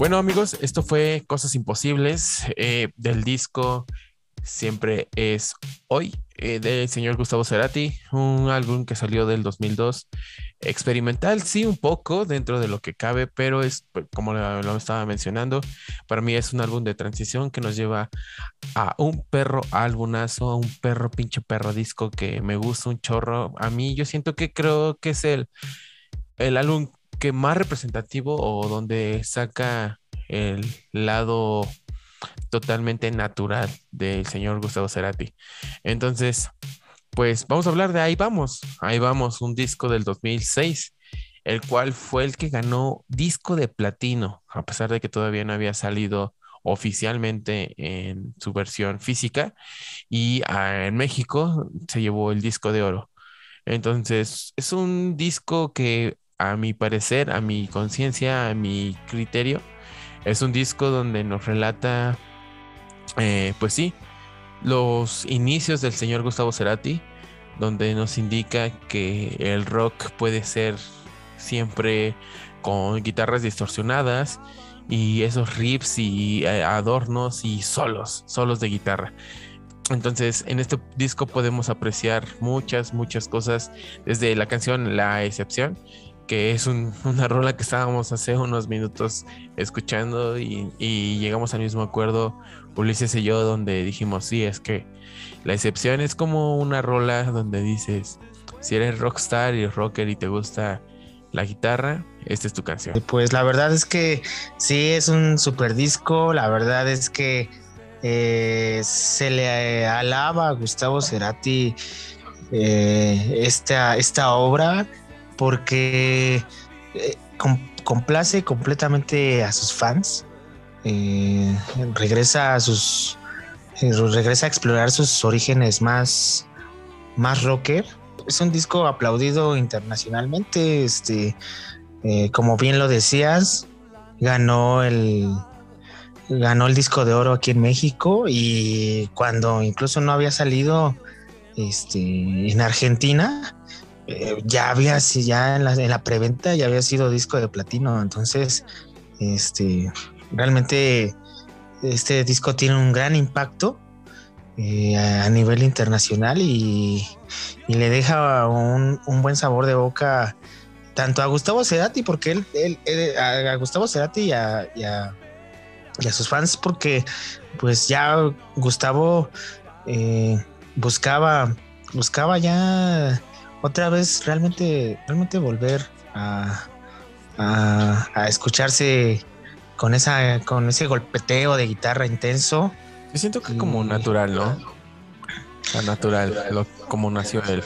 Bueno, amigos, esto fue Cosas Imposibles eh, del disco Siempre es Hoy eh, del señor Gustavo Cerati, un álbum que salió del 2002. Experimental, sí, un poco dentro de lo que cabe, pero es pues, como lo, estaba mencionando, para mí es un álbum de transición que nos lleva a un perro álbumazo, a un perro pinche perro disco que me gusta un chorro. A mí yo siento que creo que es el, el álbum que más representativo o donde saca el lado totalmente natural del señor Gustavo Cerati. Entonces, pues vamos a hablar de Ahí vamos, Ahí vamos, un disco del 2006, el cual fue el que ganó disco de platino, a pesar de que todavía no había salido oficialmente en su versión física y ah, en México se llevó el disco de oro. Entonces, es un disco que a mi parecer, a mi conciencia, a mi criterio, es un disco donde nos relata, eh, pues sí, los inicios del señor Gustavo Cerati, donde nos indica que el rock puede ser siempre con guitarras distorsionadas y esos riffs y eh, adornos y solos, solos de guitarra. Entonces, en este disco podemos apreciar muchas, muchas cosas, desde la canción La Excepción, que es un- una rola que estábamos hace unos minutos escuchando y, llegamos al mismo acuerdo, Ulises y yo, donde dijimos, sí, es que la excepción es como una rola donde dices, si eres rockstar y rocker y te gusta la guitarra, esta es tu canción. Pues la verdad es que sí es un super disco. La verdad es que eh, se le alaba a Gustavo Cerati eh, esta, esta obra porque eh, com- complace completamente a sus fans. Eh, regresa a sus eh, regresa a explorar sus orígenes más más rocker. Es un disco aplaudido internacionalmente. Este, como bien lo decías, ganó el ganó el disco de oro aquí en México y cuando incluso no había salido este, en Argentina, eh, ya había si ya en la, en la preventa ya había sido disco de platino. Entonces, este, realmente este disco tiene un gran impacto eh, a nivel internacional y, le deja un, buen sabor de boca tanto a Gustavo Cerati, porque él, a, Gustavo Cerati y a sus fans, porque pues ya Gustavo eh, buscaba, buscaba ya otra vez realmente, realmente volver a, a- a escucharse con esa, con ese golpeteo de guitarra intenso. Yo siento que como Y- natural, ¿no? La natural, lo- como nació él.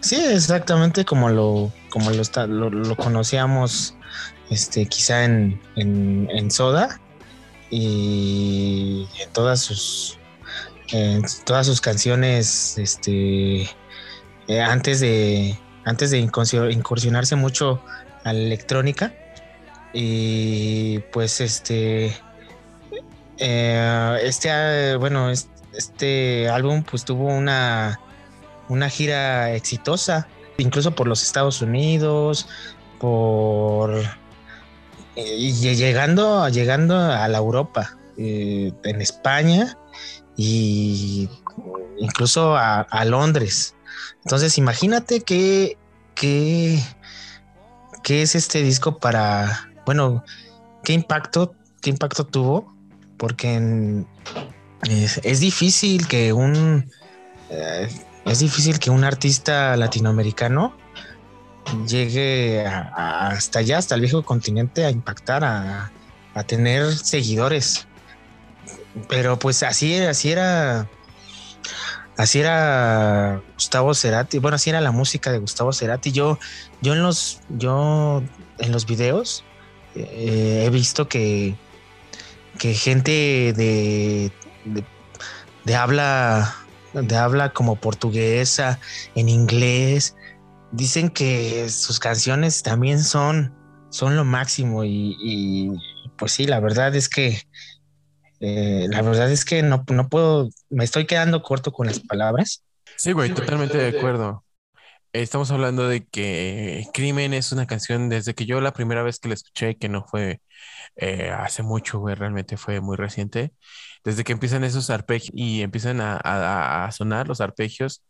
Sí, exactamente como lo, como lo, está, lo, lo conocíamos, este, quizá en, en, en Soda y en todas sus, en todas sus canciones, este, eh, antes de, antes de incursi- incursionarse mucho a la electrónica y pues este, eh, este, ah, bueno, es- este álbum pues tuvo una una gira exitosa, incluso por los Estados Unidos, por eh, llegando, llegando a la Europa, eh, en España y incluso a Londres. Entonces, imagínate que, que, qué es este disco para, bueno, qué impacto, qué impacto tuvo, porque es, es difícil que un eh, es difícil que un artista latinoamericano llegue hasta allá, hasta el viejo continente, a impactar, a, a tener seguidores. Pero pues así, así era. Así era Gustavo Cerati. Bueno, así era la música de Gustavo Cerati. Yo, yo en los, yo en los videos eh, he visto que, que gente de, de, habla de habla como portuguesa, en inglés, dicen que sus canciones también son, son lo máximo y, y, pues sí, la verdad es que eh, la verdad es que no, no puedo, me estoy quedando corto con las palabras. Sí, güey, totalmente de acuerdo. Estamos hablando de que Crimen es una canción desde que yo la primera vez que la escuché, que no fue eh, hace mucho, güey, realmente fue muy reciente, desde que empiezan esos arpegios y empiezan a, a- a sonar los arpegios,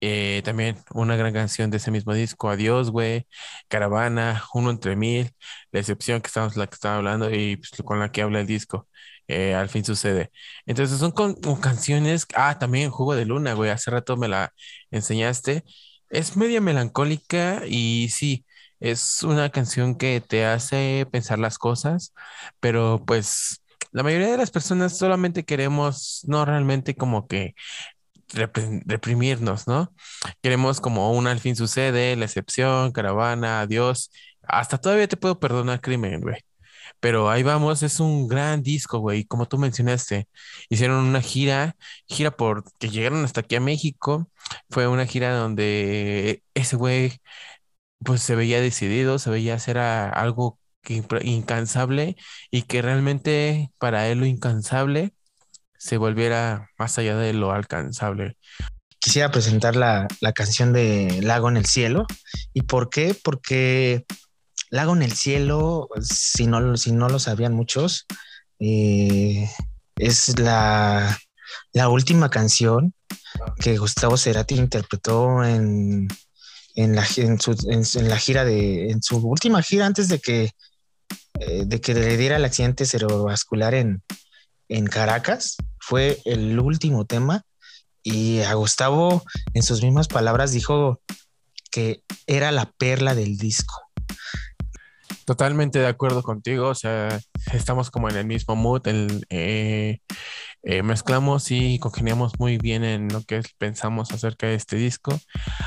eh, también una gran canción de ese mismo disco, Adiós, güey, Caravana, Uno entre Mil, La Excepción que estamos, la que estaba hablando y pues, con la que habla el disco, eh, Al fin sucede. Entonces son con, canciones, ah, también Juego de Luna, güey, hace rato me la enseñaste. Es media melancólica y sí, es una canción que te hace pensar las cosas, pero pues la mayoría de las personas solamente queremos, no realmente como que reprimirnos, ¿no? Queremos como un al fin sucede, la excepción, caravana, adiós. Hasta todavía te puedo perdonar crimen, güey. Pero ahí vamos, es un gran disco, güey. Como tú mencionaste, hicieron una gira, gira por que llegaron hasta aquí a México. Fue una gira donde ese güey, pues se veía decidido, se veía hacer algo que incansable y que realmente para él lo incansable se volviera más allá de lo alcanzable. Quisiera presentar la, la canción de Lago en el Cielo. ¿Y por qué? Porque Lago en el Cielo, si no, si no lo sabían muchos, eh, es la, la última canción que Gustavo Cerati interpretó en, en, la, en, su- en la gira de, en su última gira antes de que, eh, de que le diera el accidente cerebrovascular en, en Caracas. Fue el último tema y a Gustavo, en sus mismas palabras, dijo que era la perla del disco. Totalmente de acuerdo contigo, o sea, estamos como en el mismo mood, eh, eh, mezclamos y congeniamos muy bien en lo que pensamos acerca de este disco.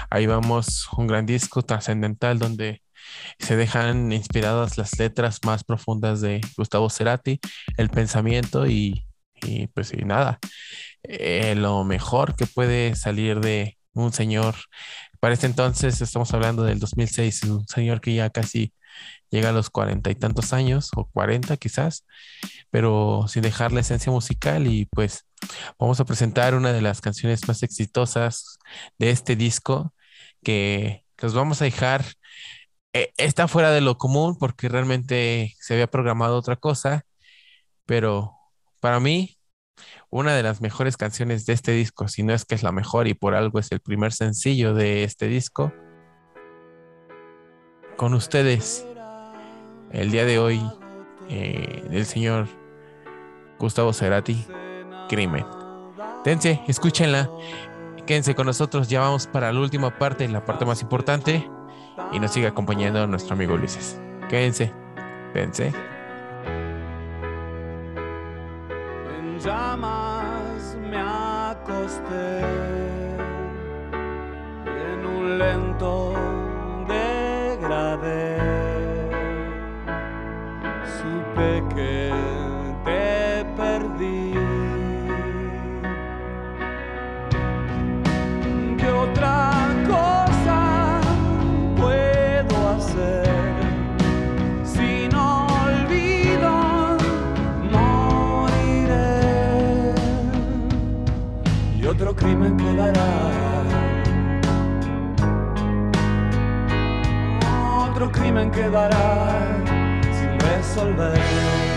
Ahí vamos, un gran disco trascendental donde se dejan inspiradas las letras más profundas de Gustavo Cerati, el pensamiento y, y pues y nada, eh, lo mejor que puede salir de un señor. Para este entonces estamos hablando del 2006, un señor que ya casi llega a los cuarenta y tantos años, o cuarenta quizás, pero sin dejar la esencia musical y pues vamos a presentar una de las canciones más exitosas de este disco que los vamos a dejar, eh, está fuera de lo común porque realmente se había programado otra cosa, pero para mí una de las mejores canciones de este disco, si no es que es la mejor y por algo es el primer sencillo de este disco, con ustedes el día de hoy eh, del señor Gustavo Cerati, Crimen. Dense, escúchenla, quédense con nosotros, ya vamos para la última parte, la parte más importante, y nos sigue acompañando nuestro amigo Ulises. Quédense, dense. En llamas me acosté en un momento Otro crimen quedará sin resolver.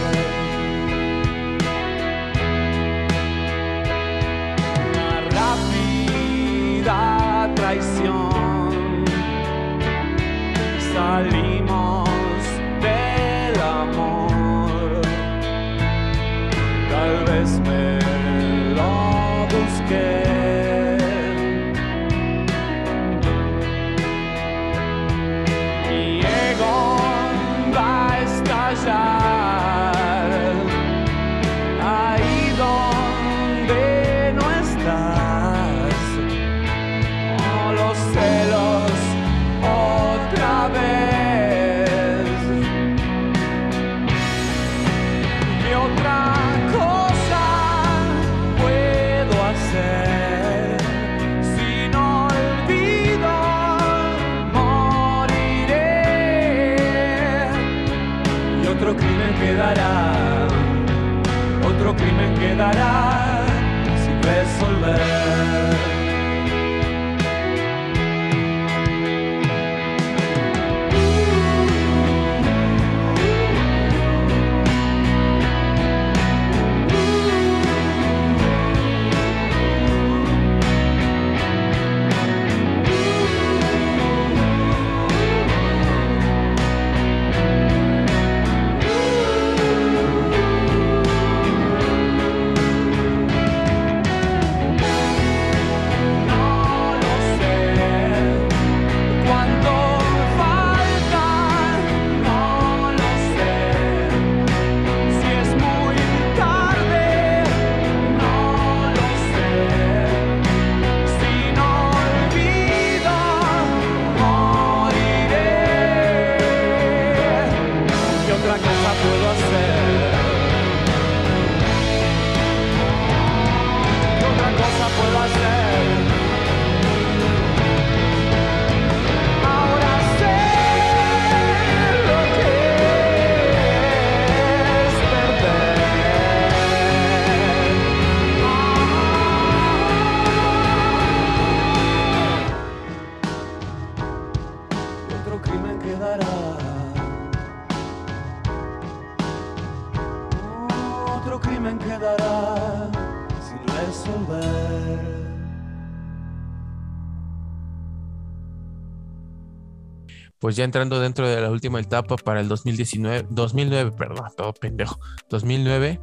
Pues ya entrando dentro de la última etapa para el 2019, 2009, perdón, todo pendejo, 2009,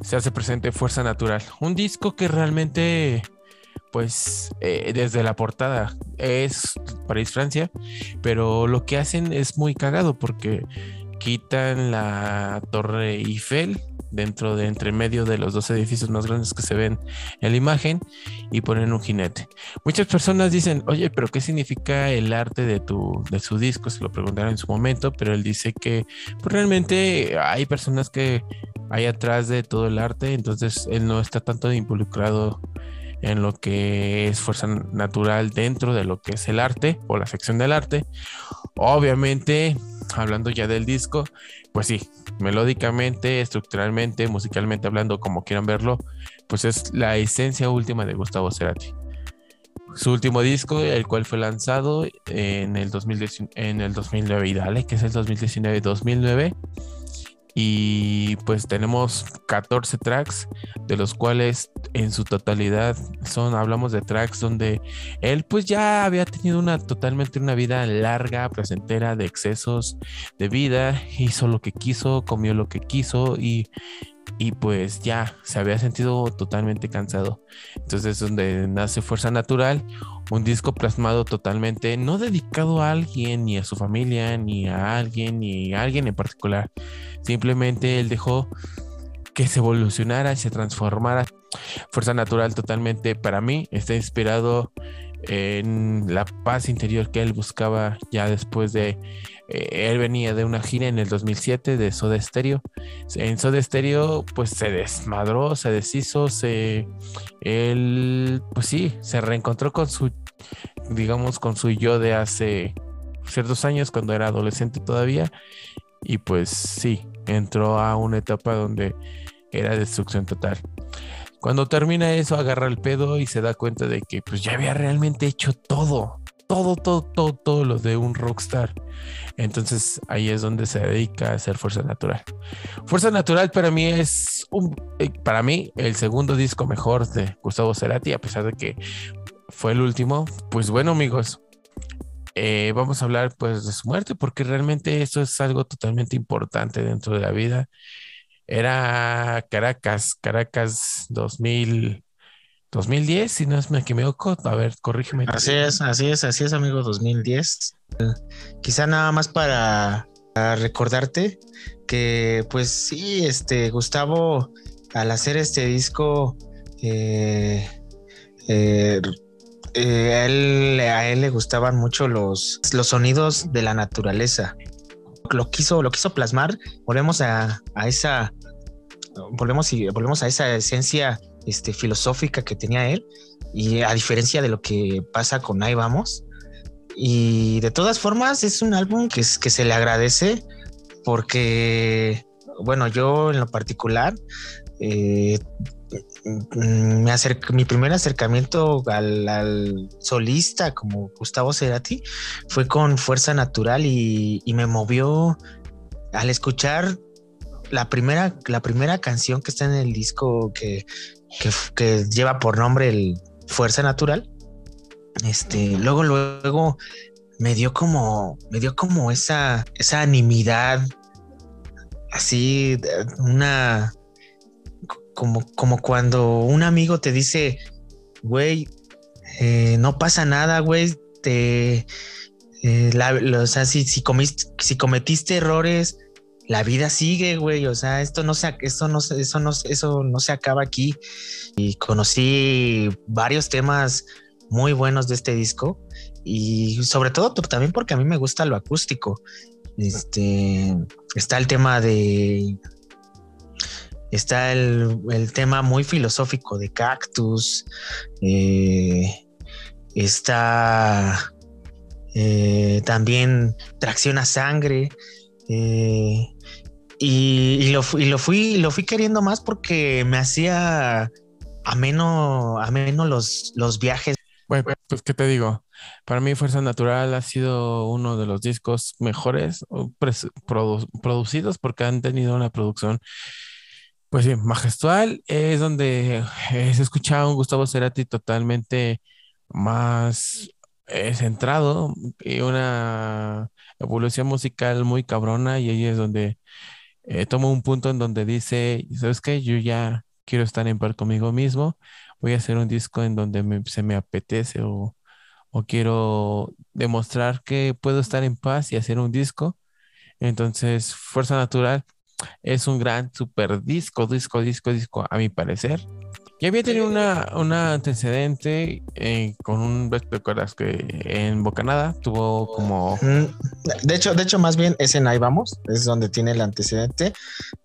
se hace presente Fuerza Natural, un disco que realmente, pues, eh, desde la portada es París, Francia, pero lo que hacen es muy cagado porque quitan la Torre Eiffel dentro de entre medio de los dos edificios más grandes que se ven en la imagen y ponen un jinete. Muchas personas dicen, oye, pero ¿qué significa el arte de tu de su disco? Se lo preguntaron en su momento, pero él dice que pues, realmente hay personas que hay atrás de todo el arte, entonces él no está tanto involucrado en lo que es fuerza natural dentro de lo que es el arte o la sección del arte. Obviamente, hablando ya del disco, pues sí, melódicamente, estructuralmente, musicalmente hablando, como quieran verlo, pues es la esencia última de Gustavo Cerati. Su último disco, el cual fue lanzado en el, 2010 en el 2009 y dale, que es el 2019-2009. Y pues tenemos 14 tracks, de los cuales en su totalidad son, hablamos de tracks donde él pues ya había tenido una totalmente una vida larga, placentera, de excesos de vida, hizo lo que quiso, comió lo que quiso y, y pues ya se había sentido totalmente cansado. Entonces es donde nace Fuerza Natural, un disco plasmado totalmente, no dedicado a alguien, ni a su familia, ni a alguien, ni a alguien en particular. Simplemente él dejó que se evolucionara se transformara. Fuerza Natural totalmente para mí está inspirado en la paz interior que él buscaba ya después de eh, él venía de una gira en el 2007 de Soda Stereo. En Soda Stereo pues se desmadró, se deshizo, se él pues sí, se reencontró con su digamos con su yo de hace ciertos años cuando era adolescente todavía y pues sí, entró a una etapa donde era destrucción total. Cuando termina eso, agarra el pedo y se da cuenta de que pues ya había realmente hecho todo, todo, todo, todo, todo lo de un rockstar. Entonces ahí es donde se dedica a hacer Fuerza Natural. Fuerza Natural para mí es un, eh, para mí el segundo disco mejor de Gustavo Cerati, a pesar de que fue el último. Pues bueno, amigos, eh, vamos a hablar pues de su muerte, porque realmente eso es algo totalmente importante dentro de la vida era Caracas, Caracas 2000, 2010, si no es me equivoco. A ver, corrígeme. Así es, así es, así es, amigo, 2010. Quizá nada más para, recordarte que, pues sí, este Gustavo, al hacer este disco, eh, eh, eh, a, él, a él le gustaban mucho los, los sonidos de la naturaleza lo quiso, lo quiso plasmar, volvemos a, esa, volvemos, y, volvemos a esa esencia este, filosófica que tenía él, y a diferencia de lo que pasa con Ahí Vamos, y de todas formas es un álbum que, que se le agradece porque, bueno, yo en lo particular, eh, me mi primer acercamiento al, solista como Gustavo Cerati fue con Fuerza Natural y, me movió al escuchar la primera, la primera canción que está en el disco que, que, lleva por nombre el Fuerza Natural. Este, luego, luego me dio como, me dio como esa, esa animidad, así, una, como, como cuando un amigo te dice, güey, eh, no pasa nada, güey, te, eh, o sea, si, si, si cometiste errores, la vida sigue, güey, o sea, esto no se, esto no, eso no, eso no se acaba aquí. Y conocí varios temas muy buenos de este disco y sobre todo también porque a mí me gusta lo acústico. Este, está el tema de está el, tema muy filosófico de Cactus, eh, está eh, también Tracción a Sangre. Eh, y, lo, lo, fui, lo fui queriendo más porque me hacía ameno, ameno los, los viajes. Bueno, pues qué te digo, para mí Fuerza Natural ha sido uno de los discos mejores producidos porque han tenido una producción pues sí, Majestual es donde eh, se escuchaba un Gustavo Cerati totalmente más eh, centrado y una evolución musical muy cabrona y ahí es donde eh, toma un punto en donde dice, ¿sabes qué? Yo ya quiero estar en paz conmigo mismo, voy a hacer un disco en donde se me apetece o, o quiero demostrar que puedo estar en paz y hacer un disco. Entonces, Fuerza Natural es un gran super disco, disco, disco, disco, a mi parecer. Ya había tenido una, una antecedente eh, con un, ¿recuerdas que en Bocanada tuvo como... Mm, de hecho, de hecho, más bien es en Ahí Vamos, es donde tiene el antecedente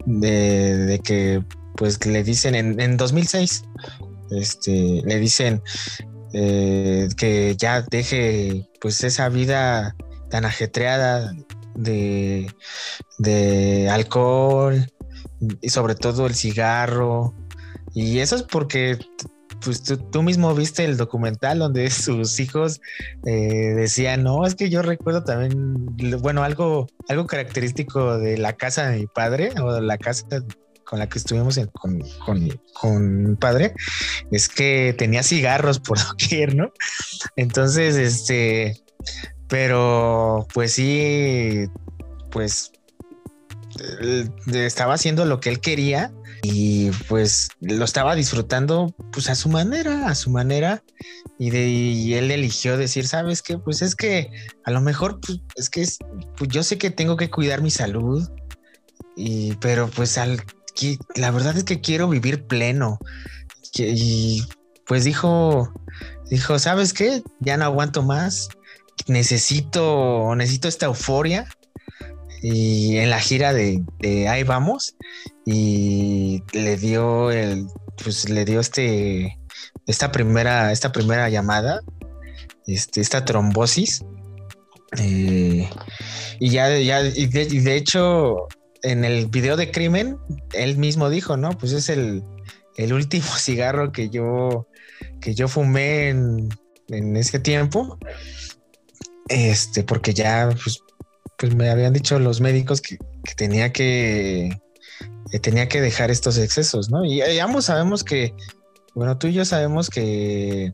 de, que, pues, le dicen en, en 2006, este, le dicen eh, que ya deje, pues, esa vida tan ajetreada de, de alcohol y sobre todo el cigarro. Y eso es porque pues tú, mismo viste el documental donde [laughs] sus hijos eh, decían, no, es que yo recuerdo también, bueno, algo, algo característico de la casa de mi padre o de la casa con la que estuvimos con, con, mi padre, es que tenía cigarros por [laughs] doquier, ¿no? Entonces, este, pero pues sí, pues estaba haciendo lo que él quería y pues lo estaba disfrutando pues a su manera, a su manera y, de, él eligió decir, sabes qué, pues es que a lo mejor pues, es que pues yo sé que tengo que cuidar mi salud y pero pues al, la verdad es que quiero vivir pleno y pues dijo, dijo, ¿sabes qué? Ya no aguanto más, necesito, necesito esta euforia. Y en la gira de, ahí vamos, y le dio el, pues le dio este, esta primera, esta primera llamada, este, esta trombosis. Eh, y ya, ya, y de, y de hecho, en el video de crimen, él mismo dijo, ¿no? Pues es el, el último [laughs] cigarro que yo, que yo fumé en, en ese tiempo. Este, porque ya, pues, pues me habían dicho los médicos que, que tenía que, tenía que dejar estos excesos, ¿no? Y, y ambos sabemos que, bueno, tú y yo sabemos que,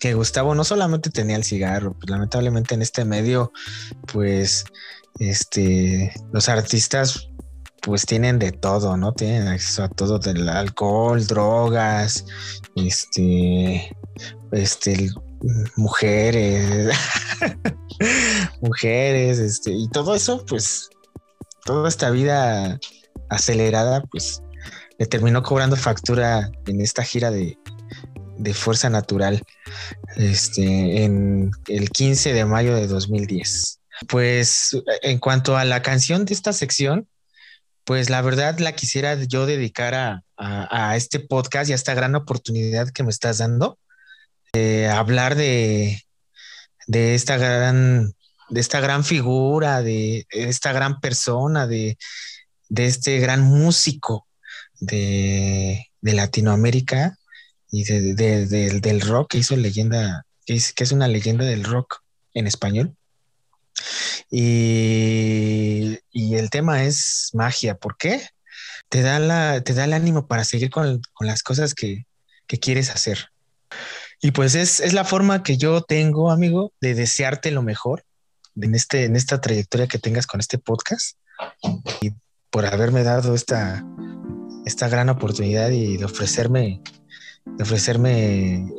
que Gustavo no solamente tenía el cigarro, pues lamentablemente en este medio, pues, este, los artistas pues tienen de todo, ¿no? Tienen acceso a todo del alcohol, drogas, este, este, mujeres, [laughs] mujeres, este, y todo eso, pues, toda esta vida acelerada, pues, le terminó cobrando factura en esta gira de, de Fuerza Natural, este, en el 15 de mayo de 2010. Pues, en cuanto a la canción de esta sección, pues la verdad la quisiera yo dedicar a, a, a este podcast y a esta gran oportunidad que me estás dando, eh, hablar de, de esta gran, de esta gran figura, de esta gran persona, de, de este gran músico de, de Latinoamérica y de, de, de, del rock que hizo leyenda, que es, que es una leyenda del rock en español. Y, y, el tema es magia. ¿Por qué? Te da, la, te da el ánimo para seguir con, con las cosas que, que, quieres hacer. Y pues es, es, la forma que yo tengo, amigo, de desearte lo mejor en, este, en esta trayectoria que tengas con este podcast y por haberme dado esta, esta gran oportunidad y de ofrecerme, de ofrecerme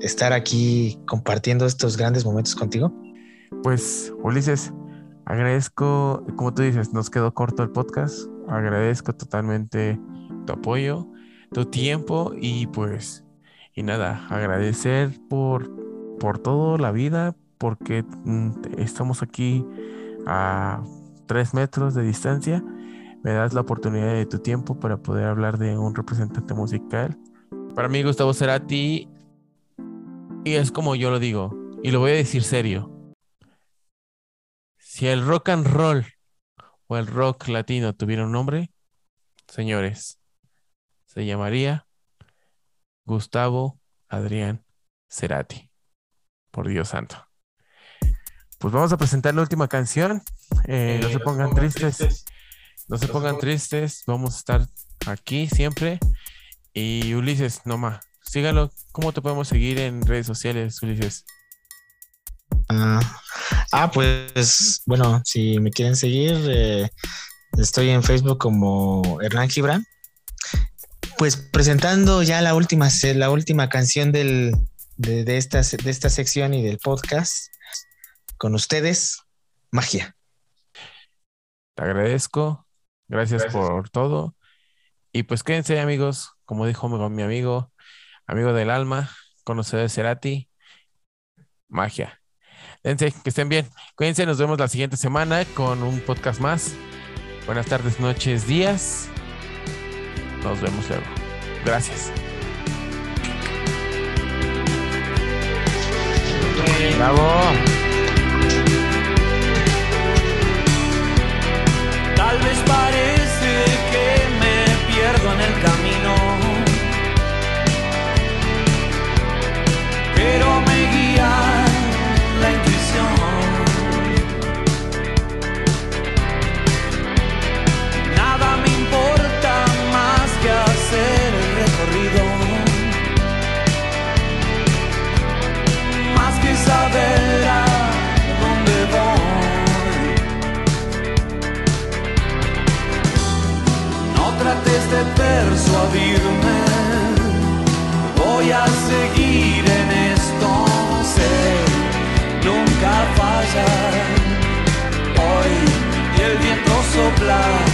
estar aquí compartiendo estos grandes momentos contigo pues Ulises, agradezco, como tú dices, nos quedó corto el podcast. Agradezco totalmente tu apoyo, tu tiempo y pues, y nada, agradecer por, por la vida, porque mm, estamos aquí a tres metros de distancia. Me das la oportunidad de tu tiempo para poder hablar de un representante musical. Para mí, Gustavo Cerati, y es como yo lo digo, y lo voy a decir serio si el rock and roll o el rock latino tuviera un nombre, señores, se llamaría Gustavo Adrián Cerati. Por Dios santo. Pues vamos a presentar la última canción. Eh, no se pongan tristes. No se pongan tristes. Vamos a estar aquí siempre. Y Ulises, Noma, sígalo. ¿Cómo te podemos seguir en redes sociales, Ulises? Uh, ah, pues bueno, si me quieren seguir, eh, estoy en Facebook como Hernán Gibran. Pues presentando ya la última, la última canción del, de, de, esta, de esta sección y del podcast con ustedes, Magia. Te agradezco, gracias, gracias. por todo. Y pues quédense amigos, como dijo mi amigo, amigo del alma, conocedor de Cerati, magia. Dense, que estén bien. Cuídense, nos vemos la siguiente semana con un podcast más. Buenas tardes, noches, días. Nos vemos luego. Gracias. Bravo. Persuadirme, voy a seguir en esto. Sé nunca falla. Hoy y el viento sopla